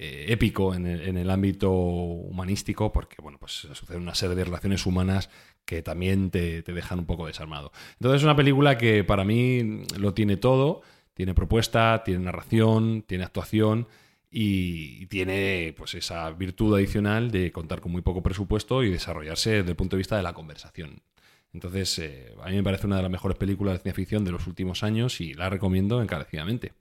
eh, épico en el, ámbito humanístico, porque bueno, pues sucede una serie de relaciones humanas que también te, dejan un poco desarmado. Entonces es una película que para mí lo tiene todo, tiene propuesta, tiene narración, tiene actuación y tiene pues esa virtud adicional de contar con muy poco presupuesto y desarrollarse desde el punto de vista de la conversación. Entonces, eh, a mí me parece una de las mejores películas de ciencia ficción de los últimos años y la recomiendo encarecidamente.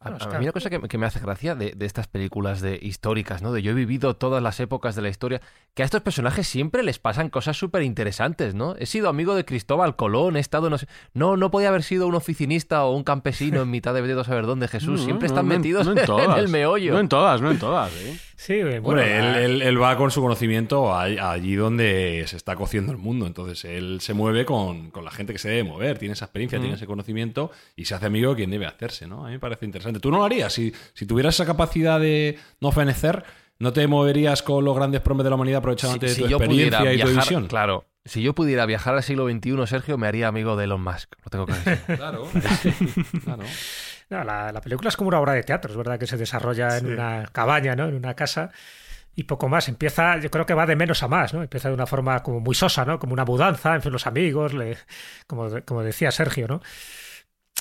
A, mí una cosa que, me hace gracia de, estas películas de históricas, ¿no? De yo he vivido todas las épocas de la historia, que a estos personajes siempre les pasan cosas súper interesantes, ¿no? He sido amigo de Cristóbal Colón, he estado, no sé... No, no podía haber sido un oficinista o un campesino en mitad de Vete a saber dónde, Jesús. siempre están metidos en, el meollo. No en todas, no en todas, ¿eh? Sí, bueno, él, va con su conocimiento allí donde se está cociendo el mundo. Entonces, él se mueve con, la gente que se debe mover, tiene esa experiencia, tiene ese conocimiento y se hace amigo de quien debe hacerse, ¿no? A mí me parece interesante. ¿Tú no lo harías? Si, si tuvieras esa capacidad de no fenecer, ¿no te moverías con los grandes promes de la humanidad aprovechándote de tu experiencia y tu visión? Claro. Si yo pudiera viajar al siglo XXI, Sergio, me haría amigo de Elon Musk. Lo tengo que decir. claro. claro la, película es como una obra de teatro, es verdad que se desarrolla en una cabaña, ¿no? En una casa y poco más. Empieza, yo creo que va de menos a más, ¿no? Empieza de una forma como muy sosa, ¿no? Como una mudanza entre los amigos, como, como decía Sergio, ¿no?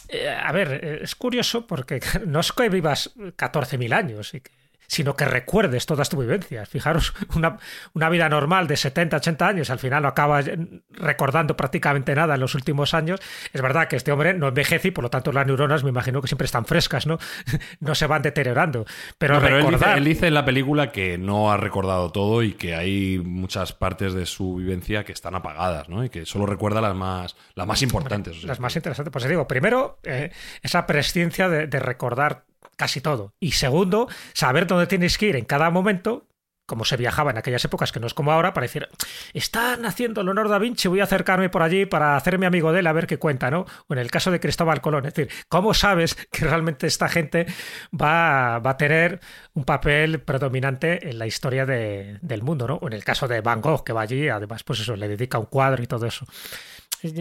Eh, a ver, eh, es curioso porque no es que vivas 14.000 años y que sino que recuerdes todas tus vivencias. Fijaros, una, una, vida normal de 70, 80 años, al final no acabas recordando prácticamente nada en los últimos años. Es verdad que este hombre no envejece y por lo tanto las neuronas me imagino que siempre están frescas, ¿no? no se van deteriorando. Pero, él, dice, en la película que no ha recordado todo y que hay muchas partes de su vivencia que están apagadas, ¿no? Y que solo recuerda las más, las más importantes. las más interesantes. Pues digo, primero, eh, esa presciencia de, de recordar casi todo. Y segundo, saber dónde tienes que ir en cada momento, como se viajaba en aquellas épocas, que no es como ahora, para decir, están haciendo Leonardo da Vinci, voy a acercarme por allí para hacerme amigo de él a ver qué cuenta, ¿no? O en el caso de Cristóbal Colón, es decir, ¿cómo sabes que realmente esta gente va, va a tener un papel predominante en la historia del mundo, ¿no? O en el caso de Van Gogh, que va allí, además, pues eso, le dedica un cuadro y todo eso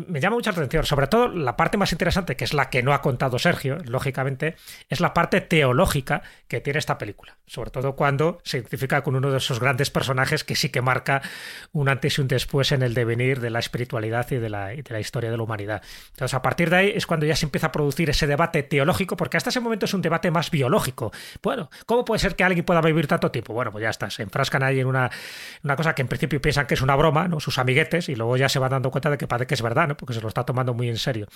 me llama mucha atención, sobre todo la parte más interesante, que es la que no ha contado Sergio, lógicamente, es la parte teológica que tiene esta película, sobre todo cuando se identifica con uno de esos grandes personajes que sí que marca un antes y un después en el devenir de la espiritualidad y de la, de la historia de la humanidad. Entonces, a partir de ahí es cuando ya se empieza a producir ese debate teológico, porque hasta ese momento es un debate más biológico. Bueno, ¿cómo puede ser que alguien pueda vivir tanto tiempo? Bueno, pues ya está, se enfrascan ahí en una, una cosa que en principio piensan que es una broma, ¿no? sus amiguetes, y luego ya se van dando cuenta de que parece que es verdad, ¿no? porque se lo está tomando muy en serio.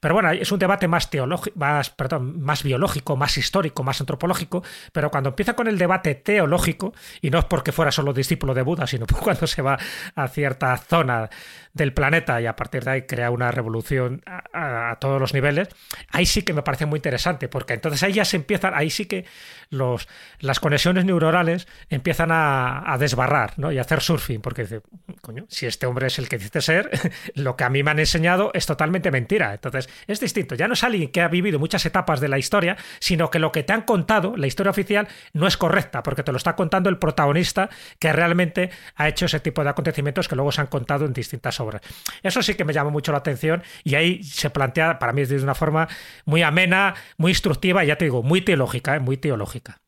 Pero bueno, es un debate más teológico, más, perdón, más biológico, más histórico, más antropológico, pero cuando empieza con el debate teológico, y no es porque fuera solo discípulo de Buda, sino cuando se va a cierta zona del planeta y a partir de ahí crea una revolución a, todos los niveles, ahí sí que me parece muy interesante, porque entonces ahí ya se empiezan, ahí sí que los, las conexiones neuronales empiezan a, desbarrar ¿no? y a hacer surfing, porque dice, coño, si este hombre es el que dice ser, lo que a mí me han enseñado es totalmente mentira. Entonces es distinto, ya no es alguien que ha vivido muchas etapas de la historia, sino que lo que te han contado, la historia oficial, no es correcta, porque te lo está contando el protagonista que realmente ha hecho ese tipo de acontecimientos que luego se han contado en distintas obras. Eso sí que me llama mucho la atención y ahí se plantea para mí de una forma muy amena, muy instructiva y ya te digo, muy teológica, ¿eh? muy teológica.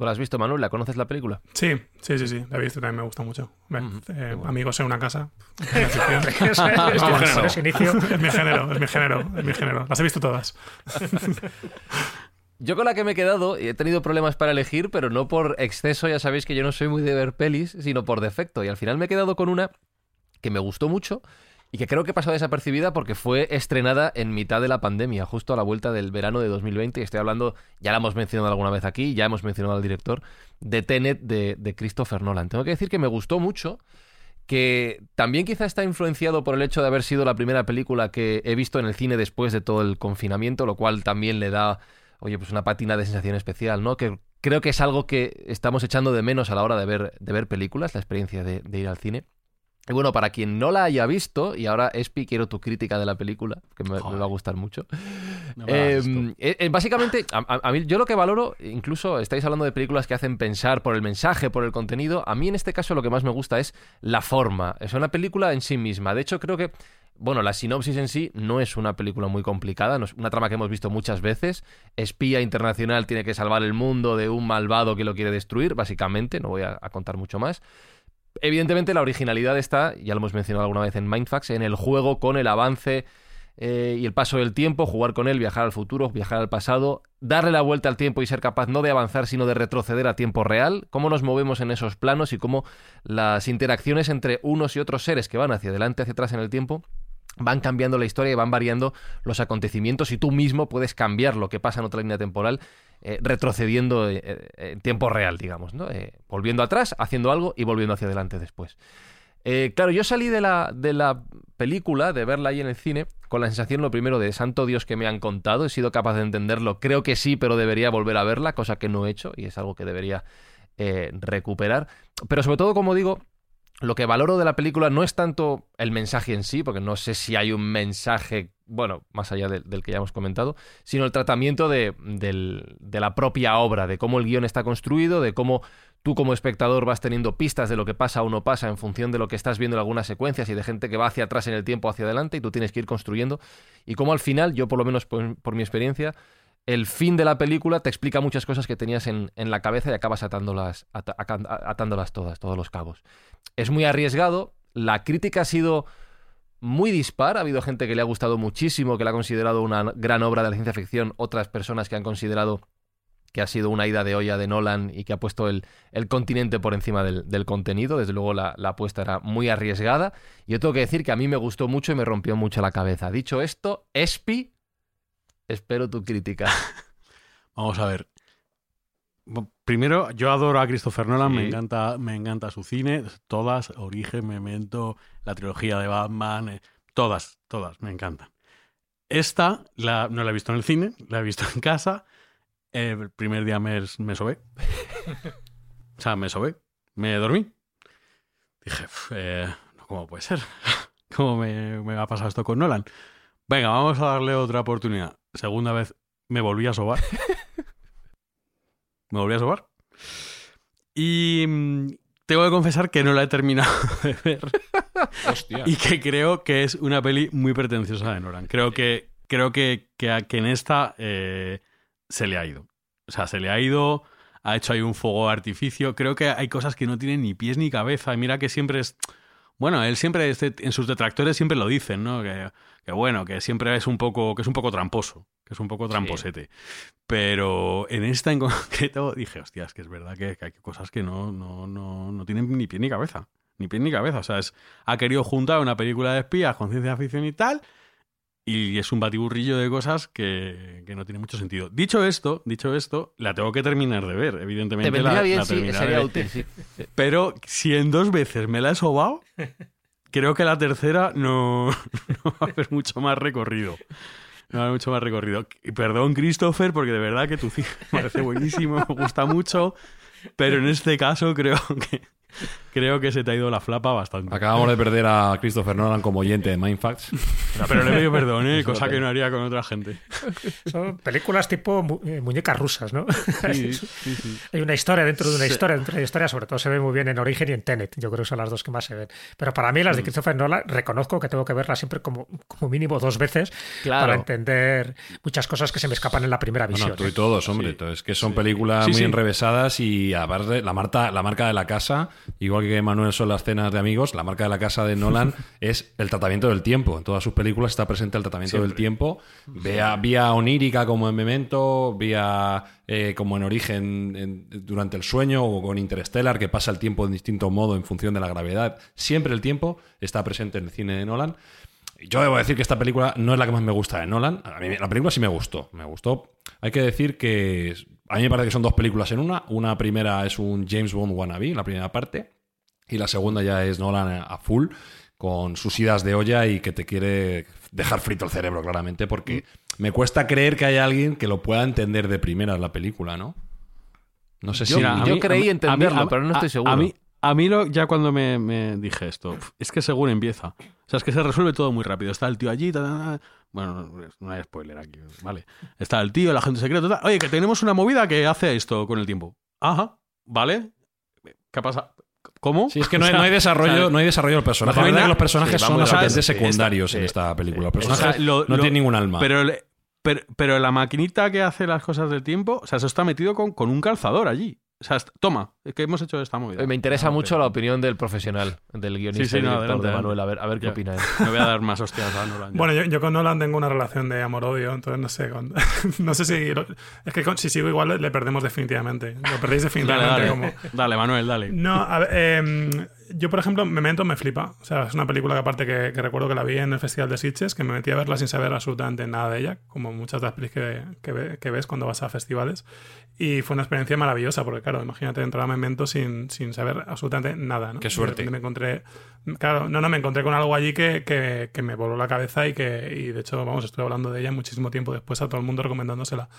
¿Tú la has visto, Manuel? ¿La conoces la película? Sí, sí, sí, sí. La he visto, también me gusta mucho. Eh, amigos en una casa. es, mi género, es mi género, es mi género. Las he visto todas. Yo con la que me he quedado, he tenido problemas para elegir, pero no por exceso, ya sabéis que yo no soy muy de ver pelis, sino por defecto. Y al final me he quedado con una que me gustó mucho y que creo que pasó desapercibida porque fue estrenada en mitad de la pandemia, justo a la vuelta del verano de 2020. Y estoy hablando, ya la hemos mencionado alguna vez aquí, ya hemos mencionado al director, de Tenet de, de Christopher Nolan. Tengo que decir que me gustó mucho, que también quizá está influenciado por el hecho de haber sido la primera película que he visto en el cine después de todo el confinamiento, lo cual también le da, oye, pues una patina de sensación especial, ¿no? Que creo que es algo que estamos echando de menos a la hora de ver, de ver películas, la experiencia de, de ir al cine. Y bueno, para quien no la haya visto, y ahora, Espi, quiero tu crítica de la película, que me, me va a gustar mucho. Hagas Eh, eh, básicamente, a, a- a mí, yo lo que valoro, incluso estáis hablando de películas que hacen pensar por el mensaje, por el contenido, a mí en este caso lo que más me gusta es la forma. Es una película en sí misma. De hecho, creo que, bueno, la sinopsis en sí no es una película muy complicada, no es una trama que hemos visto muchas veces. Espía internacional tiene que salvar el mundo de un malvado que lo quiere destruir, básicamente, no voy a- a contar mucho más. Evidentemente la originalidad está, ya lo hemos mencionado alguna vez en Mindfax, en el juego con el avance eh, y el paso del tiempo, jugar con él, viajar al futuro, viajar al pasado, darle la vuelta al tiempo y ser capaz no de avanzar, sino de retroceder a tiempo real, cómo nos movemos en esos planos y cómo las interacciones entre unos y otros seres que van hacia adelante, hacia atrás en el tiempo, van cambiando la historia y van variando los acontecimientos y tú mismo puedes cambiar lo que pasa en otra línea temporal eh, retrocediendo eh, eh, en tiempo real, digamos, ¿no? Volviendo atrás, haciendo algo y volviendo hacia adelante después. Claro, yo salí de la, de la película, de verla ahí en el cine, con la sensación, lo primero, de santo Dios que me han contado, he sido capaz de entenderlo, creo que sí, pero debería volver a verla, cosa que no he hecho y es algo que debería recuperar. Pero sobre todo, como digo, lo que valoro de la película no es tanto el mensaje en sí, porque no sé si hay un mensaje, bueno, más allá del, que ya hemos comentado, sino el tratamiento de, la propia obra, de cómo el guion está construido, de cómo tú como espectador vas teniendo pistas de lo que pasa o no pasa en función de lo que estás viendo en algunas secuencias y de gente que va hacia atrás en el tiempo, hacia adelante, y tú tienes que ir construyendo. Y cómo al final, yo por lo menos por mi experiencia, el fin de la película te explica muchas cosas que tenías en, la cabeza y acabas atándolas, atándolas todas, todos los cabos. Es muy arriesgado, la crítica ha sido muy dispar, ha habido gente que le ha gustado muchísimo, que la ha considerado una gran obra de la ciencia ficción, otras personas que han considerado que ha sido una ida de olla de Nolan y que ha puesto el, continente por encima del, contenido. Desde luego la, apuesta era muy arriesgada. Y yo tengo que decir que a mí me gustó mucho y me rompió mucho la cabeza. Dicho esto, Espi, espero tu crítica. Vamos a ver. Primero, yo adoro a Christopher Nolan, me encanta, me encanta su cine, todas, Origen, Memento, la trilogía de Batman, eh, todas, todas, me encantan. Esta la- no la he visto en el cine, la he visto en casa. El primer día me, me sobé. O sea, me sobé, me dormí. Dije, "Uf, eh, ¿cómo puede ser? ¿Cómo me, me ha pasado esto con Nolan? Venga, vamos a darle otra oportunidad. Segunda vez me volví a sobar. me volví a sobar. Y mm, tengo que confesar que no la he terminado de ver Hostia. y que creo que es una peli muy pretenciosa de Nolan. Creo que, creo que, que, a- que en esta eh, se le ha ido. O sea, se le ha ido, ha hecho ahí un fuego de artificio. Creo que hay cosas que no tienen ni pies ni cabeza. Y mira que siempre es... Bueno, él siempre, este- en sus detractores siempre lo dicen, ¿no? Que, que bueno, que siempre es un poco, que es un poco tramposo, que es un poco tramposete. Pero en esta en concreto dije, hostia, es que es verdad que, que hay cosas que no, no, no, no tienen ni pie ni cabeza. Ni pie ni cabeza. O sea, es, ha querido juntar una película de espías con ciencia ficción y tal. Y es un batiburrillo de cosas que, que no tiene mucho sentido. Dicho esto, dicho esto, la tengo que terminar de ver, evidentemente. Te vendría la- bien, la sí, sería útil. sí. Pero si en dos veces me la he sobado, creo que la tercera no, no va a haber mucho más recorrido. No va a haber mucho más recorrido. Y perdón, Christopher, porque de verdad que tu cine me parece buenísimo, me gusta mucho. Pero en este caso creo que creo que se te ha ido la flapa bastante. Acabamos de perder a Christopher Nolan como oyente de Mindfacts. Pero le pido perdón, ¿eh? cosa que no haría con otra gente. Son películas tipo mu- eh, muñecas rusas, ¿no? Sí, sí, sí. Hay una historia dentro de una historia dentro de una historia, sobre todo se ve muy bien en Origen y en Tenet. Yo creo que son las dos que más se ven. Pero para mí las Mm. de Christopher Nolan, reconozco que tengo que verlas siempre como, como mínimo dos veces Claro. para entender muchas cosas que se me escapan en la primera visión. Bueno, tú y ¿eh? todos, hombre. Sí. Entonces, que son Sí. películas Sí, muy sí. enrevesadas y aparte la, marca, la marca de la casa igual que Manuel son las cenas de amigos, la marca de la casa de Nolan es el tratamiento del tiempo. En todas sus películas está presente el tratamiento del tiempo, vía, vía onírica como en Memento, vía eh, como en Origen en- durante el sueño o con Interstellar, que pasa el tiempo de distinto modo en función de la gravedad. Siempre el tiempo está presente en el cine de Nolan. Yo debo decir que esta película no es la que más me gusta de Nolan. A mí la película sí me gustó. Me gustó. Hay que decir que a mí me parece que son dos películas en una. Una primera es un James Bond wannabe, la primera parte. Y la segunda ya es Nolan a full, con sus idas de olla y que te quiere dejar frito el cerebro, claramente, porque me cuesta creer que haya alguien que lo pueda entender de primera la película, ¿no? No sé Yo- si... yo creí entenderlo, pero no estoy seguro. A mí, a mí lo, ya cuando me, me dije esto, es que según empieza. O sea, es que se resuelve todo muy rápido. Está el tío allí, ta, ta, ta. Bueno, no, hay spoiler aquí, vale. Está el tío, el agente secreto, ta. oye, que tenemos una movida que hace esto con el tiempo. Ajá, vale. ¿Qué pasa? ¿Cómo? Sí, es que no hay, O sea, no hay desarrollo, o sea, no hay desarrollo del personaje. no los personajes sí, son rápido. secundarios en esta película. Los o personajes sea, lo- no tienen ningún alma. Pero, pero, pero la maquinita que hace las cosas del tiempo, o sea, eso está metido con, con un calzador allí. O sea, est- toma, es que hemos hecho esta movida. Me interesa Ah, mucho pero- la opinión del profesional, del guionista Sí, sí, y no, director adelante, de. Manuel, a ver, a ver qué Ya. opina él. Me voy a dar más hostias a Nolan. ya. Bueno, yo, yo con Nolan tengo una relación de amor-odio, entonces no sé. con- no sé si. es que con- si sigo igual le, perdemos definitivamente. Lo perdéis dale, definitivamente. dale. como- Dale, Manuel, dale. No, a ver, em, yo por ejemplo, Memento me flipa. O sea, es una película que aparte que, que recuerdo que la vi en el Festival de Sitges, que me metí a verla sin saber absolutamente nada de ella, como muchas de las pelis que, que, que ves cuando vas a festivales. Y fue una experiencia maravillosa, porque claro, imagínate entrar a Memento sin, sin saber absolutamente nada. ¿no? Qué Y suerte. Me encontré, claro, no, no, me encontré con algo allí que, que, que me voló la cabeza y que, y de hecho, vamos, estuve hablando de ella muchísimo tiempo después a todo el mundo recomendándosela.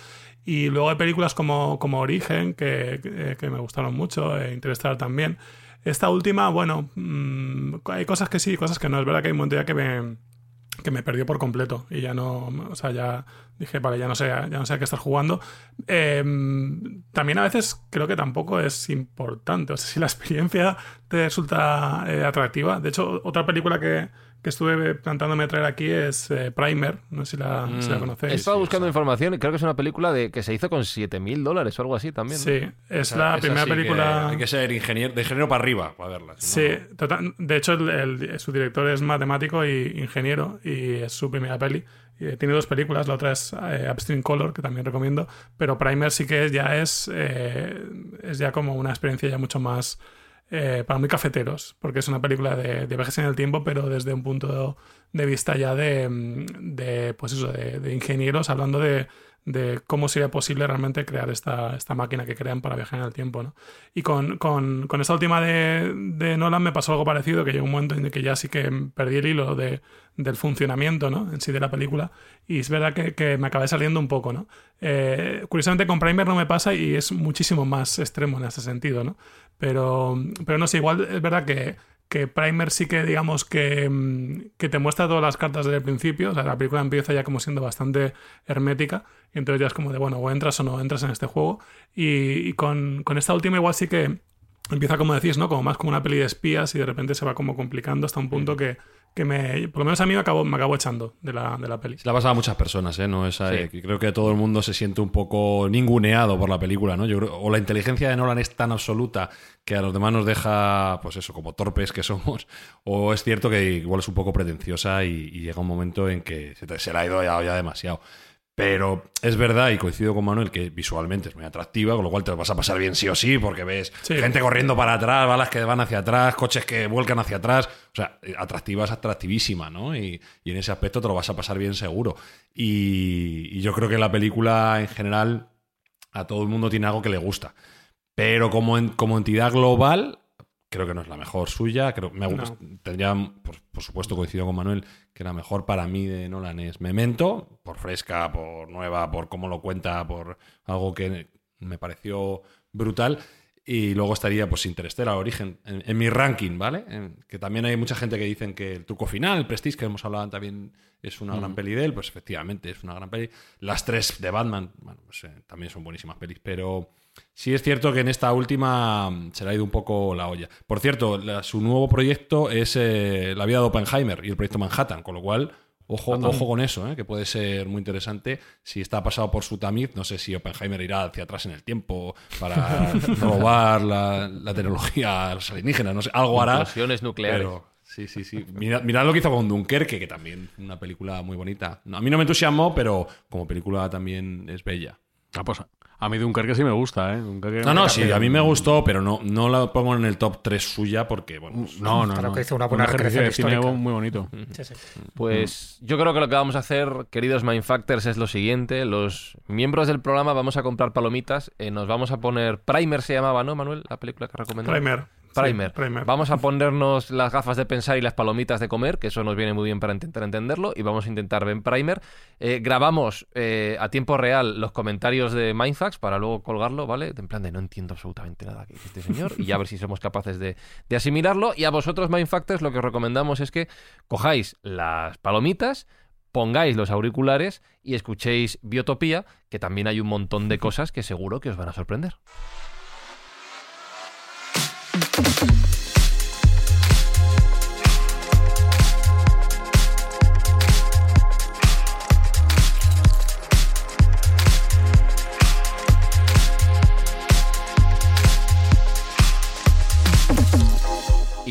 Y luego hay películas como, como Origen, que, que, que me gustaron mucho, e Interstellar también. Esta última, bueno, mm, hay cosas que sí, cosas que no. Es verdad que hay un momento ya que me, que me perdió por completo y ya no, o sea, ya dije, vale, ya no sé, ya no sé a qué estar jugando. Eh, también a veces creo que tampoco es importante, o sea, si la experiencia te resulta eh, atractiva. De hecho, otra película que, que estuve plantándome traer aquí es eh, Primer, no sé si la, si la Mm, conocéis. He estado buscando información y creo que es una película de que se hizo con 7.000 dólares o algo así también. ¿no? Sí, es O sea, la primera sí que película... Hay que ser ingeniero, de ingeniero para arriba para verla. si Sí, no- total- de hecho el- el- su director es matemático y ingeniero y es su primera peli. Y tiene dos películas, la otra es eh, Upstream Color, que también recomiendo, pero Primer sí que es- ya es, eh, es ya como una experiencia ya mucho más eh, para muy cafeteros, porque es una película de, de viajes en el tiempo, pero desde un punto de vista ya de, mm, de pues eso, de, de ingenieros hablando de, de cómo sería posible realmente crear esta, esta máquina que crean para viajar en el tiempo, ¿no? Y con, con, con esta última de, de Nolan me pasó algo parecido, que llegó un momento en el que ya sí que perdí el hilo de, del funcionamiento, ¿no? En sí de la película. Y es verdad que, que me acabé saliendo un poco, ¿no? Eh, curiosamente con Primer no me pasa y es muchísimo más extremo en ese sentido, ¿no? Pero, pero no sé, igual es verdad que, que Primer sí que digamos que, mm, que te muestra todas las cartas desde el principio. O sea, la película empieza ya como siendo bastante hermética. Y entonces ya es como de, bueno, o entras o no entras en este juego. Y, y con, con esta última igual sí que empieza como decís, ¿no? Como más como una peli de espías y de repente se va como complicando hasta un punto que, que me, por lo menos a mí me acabo, me acabo echando de la, de la peli. Se la ha pasado a muchas personas, ¿eh? No es, Sí. eh, que creo que todo el mundo se siente un poco ninguneado por la película, ¿no? Yo creo, o la inteligencia de Nolan es tan absoluta que a los demás nos deja, pues eso, como torpes que somos, o es cierto que igual es un poco pretenciosa y, y llega un momento en que se, te- se le ha ido ya, ya demasiado. Pero es verdad, y coincido con Manuel, que visualmente es muy atractiva, con lo cual te lo vas a pasar bien sí o sí, porque ves Sí. gente corriendo para atrás, balas que van hacia atrás, coches que vuelcan hacia atrás. O sea, atractiva es atractivísima, ¿no? Y, y en ese aspecto te lo vas a pasar bien seguro. Y, y yo creo que la película en general a todo el mundo tiene algo que le gusta. Pero como, en- como entidad global, creo que no es la mejor suya. Creo, me gusta, Tendría, por, por supuesto, coincido con Manuel, que la mejor para mí de Nolan es Memento, por fresca, por nueva, por cómo lo cuenta, por algo que me pareció brutal. Y luego estaría pues Interstellar, Origen, en, en mi ranking, ¿vale? En- que también hay mucha gente que dicen que el truco final, el Prestige, que hemos hablado también, es una gran peli de él. Pues efectivamente, es una gran peli. Las tres de Batman, bueno, pues eh, también son buenísimas pelis, pero sí es cierto que en esta última mm, se le ha ido un poco la olla. Por cierto, la- su nuevo proyecto es eh, La vida de Oppenheimer y el proyecto Manhattan, con lo cual Ojo, ojo con eso, ¿eh? que puede ser muy interesante. Si está pasado por su tamiz, no sé si Oppenheimer irá hacia atrás en el tiempo para robar la, la tecnología a los alienígenas, no sé, algo hará. Explosiones nucleares. Pero, sí, sí, sí. Mirad, mirad lo que hizo con Dunkerque, que también una película muy bonita. No, a mí no me entusiasmó, pero como película también es bella. Ah, pues a mí Dunkerque sí me gusta, ¿eh? Dunkerque No, no, sí, a mí me gustó, pero no, no la pongo en el top 3 suya porque, bueno, pues, No, no, Claro no. que hizo una buena Un ejercicio de recreación cine histórica. muy bonito. Sí, sí. Pues yo creo que lo que vamos a hacer, queridos Mindfactors, es lo siguiente. Los miembros del programa vamos a comprar palomitas. eh, nos vamos a poner... Primer se llamaba, ¿no, Manuel? La película que recomendó. Primer. Sí, Primer. Vamos a ponernos las gafas de pensar y las palomitas de comer, que eso nos viene muy bien para intentar entenderlo, y vamos a intentar ver Primer. Eh, grabamos eh, a tiempo real los comentarios de Mindfax para luego colgarlo, ¿vale? En plan de no entiendo absolutamente nada que dice este señor, y ya a ver si somos capaces de, de asimilarlo. Y a vosotros, Mindfactors, lo que os recomendamos es que cojáis las palomitas, pongáis los auriculares y escuchéis Biotopía, que también hay un montón de cosas que seguro que os van a sorprender.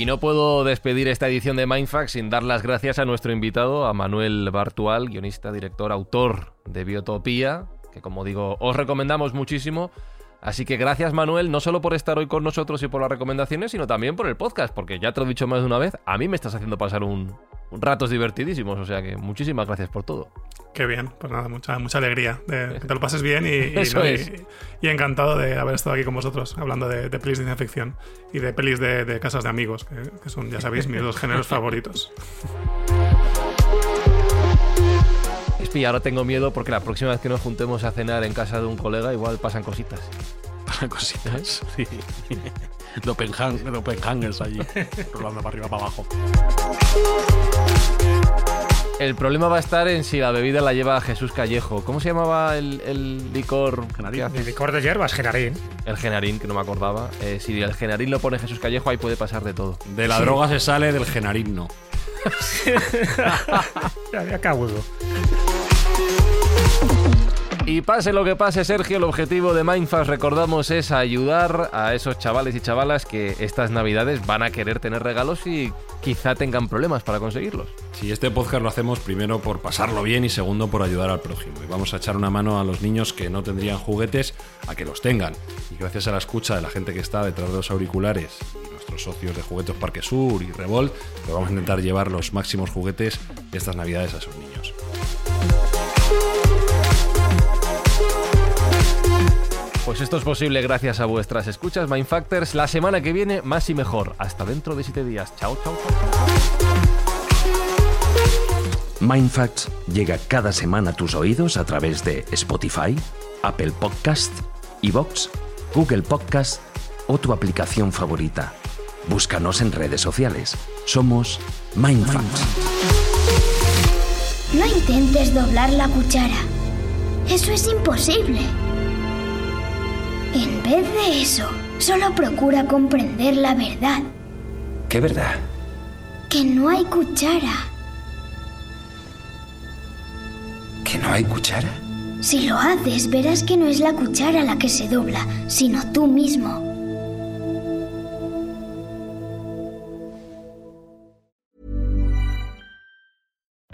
Y no puedo despedir esta edición de Mindfax sin dar las gracias a nuestro invitado, a Manuel Bartual, guionista, director, autor de Biotopía, que como digo, os recomendamos muchísimo. Así que gracias Manuel, no solo por estar hoy con nosotros y por las recomendaciones, sino también por el podcast, porque ya te lo he dicho más de una vez, a mí me estás haciendo pasar un, un ratos divertidísimos, o sea que muchísimas gracias por todo. Qué bien, pues nada, mucha, mucha alegría de que te lo pases bien y, y, Eso ¿no? y- es. y encantado de haber estado aquí con vosotros hablando de, de pelis de ciencia ficción y de pelis de, de casas de amigos, que, que son, ya sabéis, mis dos géneros favoritos. Espi, ahora tengo miedo porque la próxima vez que nos juntemos a cenar en casa de un colega igual pasan cositas. Pasan cositas. Sí. Dopenhang, Dopenhangers allí, rolando para arriba, para abajo. El problema va a estar en si la bebida la lleva Jesús Callejo. ¿Cómo se llamaba el, el licor? Genarín. El licor de hierbas, Genarín. El genarín, que no me acordaba. Eh, si el genarín lo pone Jesús Callejo, ahí puede pasar de todo. De la droga se sale, del genarín no. Ya, ya cabudo. Y pase lo que pase, Sergio, el objetivo de Mindfast, recordamos, es ayudar a esos chavales y chavalas que estas navidades van a querer tener regalos y quizá tengan problemas para conseguirlos. Si este podcast lo hacemos primero por pasarlo bien y segundo por ayudar al prójimo. Y vamos a echar una mano a los niños que no tendrían juguetes a que los tengan. Y gracias a la escucha de la gente que está detrás de los auriculares y nuestros socios de Juguetos Parque Sur y Revolt, pues vamos a intentar llevar los máximos juguetes de estas navidades a esos niños. Pues esto es posible gracias a vuestras escuchas, Mindfactors. La semana que viene, más y mejor. Hasta dentro de siete días. Chao, chao, chao. Mindfacts llega cada semana a tus oídos a través de Spotify, Apple Podcast, Evox, Google Podcast o tu aplicación favorita. Búscanos en redes sociales. Somos Mindfacts. No intentes doblar la cuchara. Eso es imposible. En vez de eso, solo procura comprender la verdad, ¿Qué verdad? que no hay cuchara. ¿Que no hay cuchara? Si lo haces, verás que no es la cuchara la que se dobla, sino tú mismo.